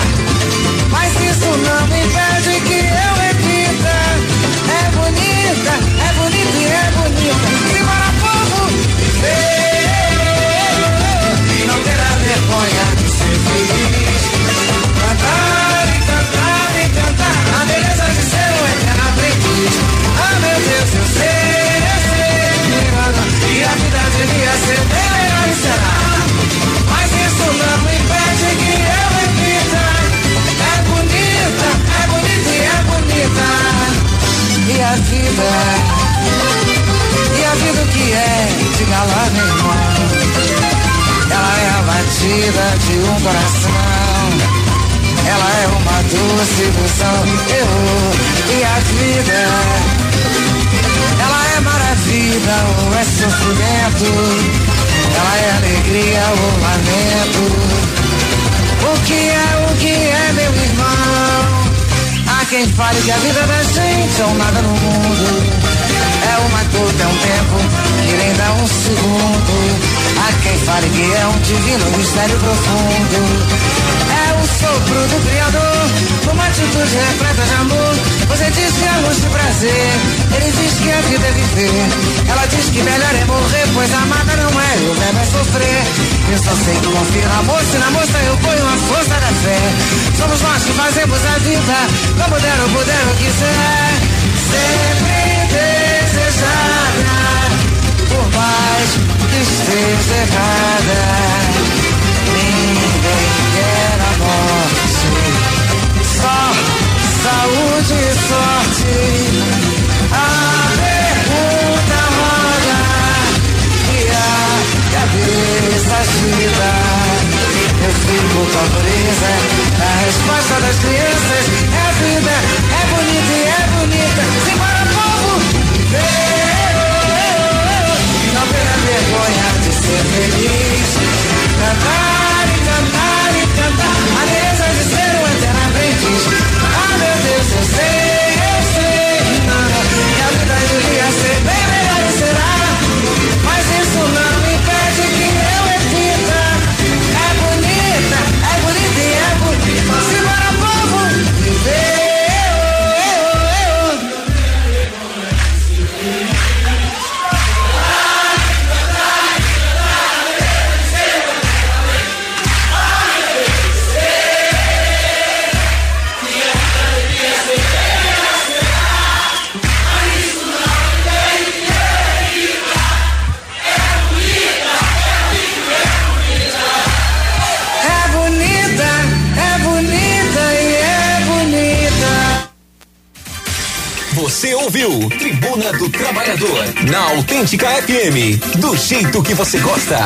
Mas isso não me impede é. E para povo viver, não terá vergonha de ser feliz. Cantar e cantar e cantar a beleza de ser um eterno aprendiz. Ah, meu Deus, eu sei, eu sei. E a vida devia ser bem melhor e será não me impede que eu repita. É bonita, é bonita e é bonita. E a vida, meu irmão. Ela é a batida de um coração. Ela é uma doce ilusão. Eu, e a vida, ela é maravilha ou é sofrimento. Ela é alegria ou lamento. O que é, o que é, meu irmão? Há quem fale que a vida da gente é um nada no mundo. É uma gota, é um tempo que nem dá um segundo. Há quem fale que é um divino mistério profundo sopro do Criador, uma atitude repleta de amor. Você diz que é luz de prazer, ele diz que a vida é viver. Ela diz que melhor é morrer, pois amada não é, o verbo é sofrer. Eu só sei que confio na moça e na moça eu ponho a força da fé. Somos nós que fazemos a vida, como der ou puder quiser. Sempre desejada, por mais que esteja errada. saúde e sorte. A pergunta roda e a cabeça gira. Eu fico com a brisa, a resposta das crianças é vida, é bonita e é bonita. boy had to sit his knees. ouviu? Tribuna do Trabalhador, na Autêntica FM, do jeito que você gosta.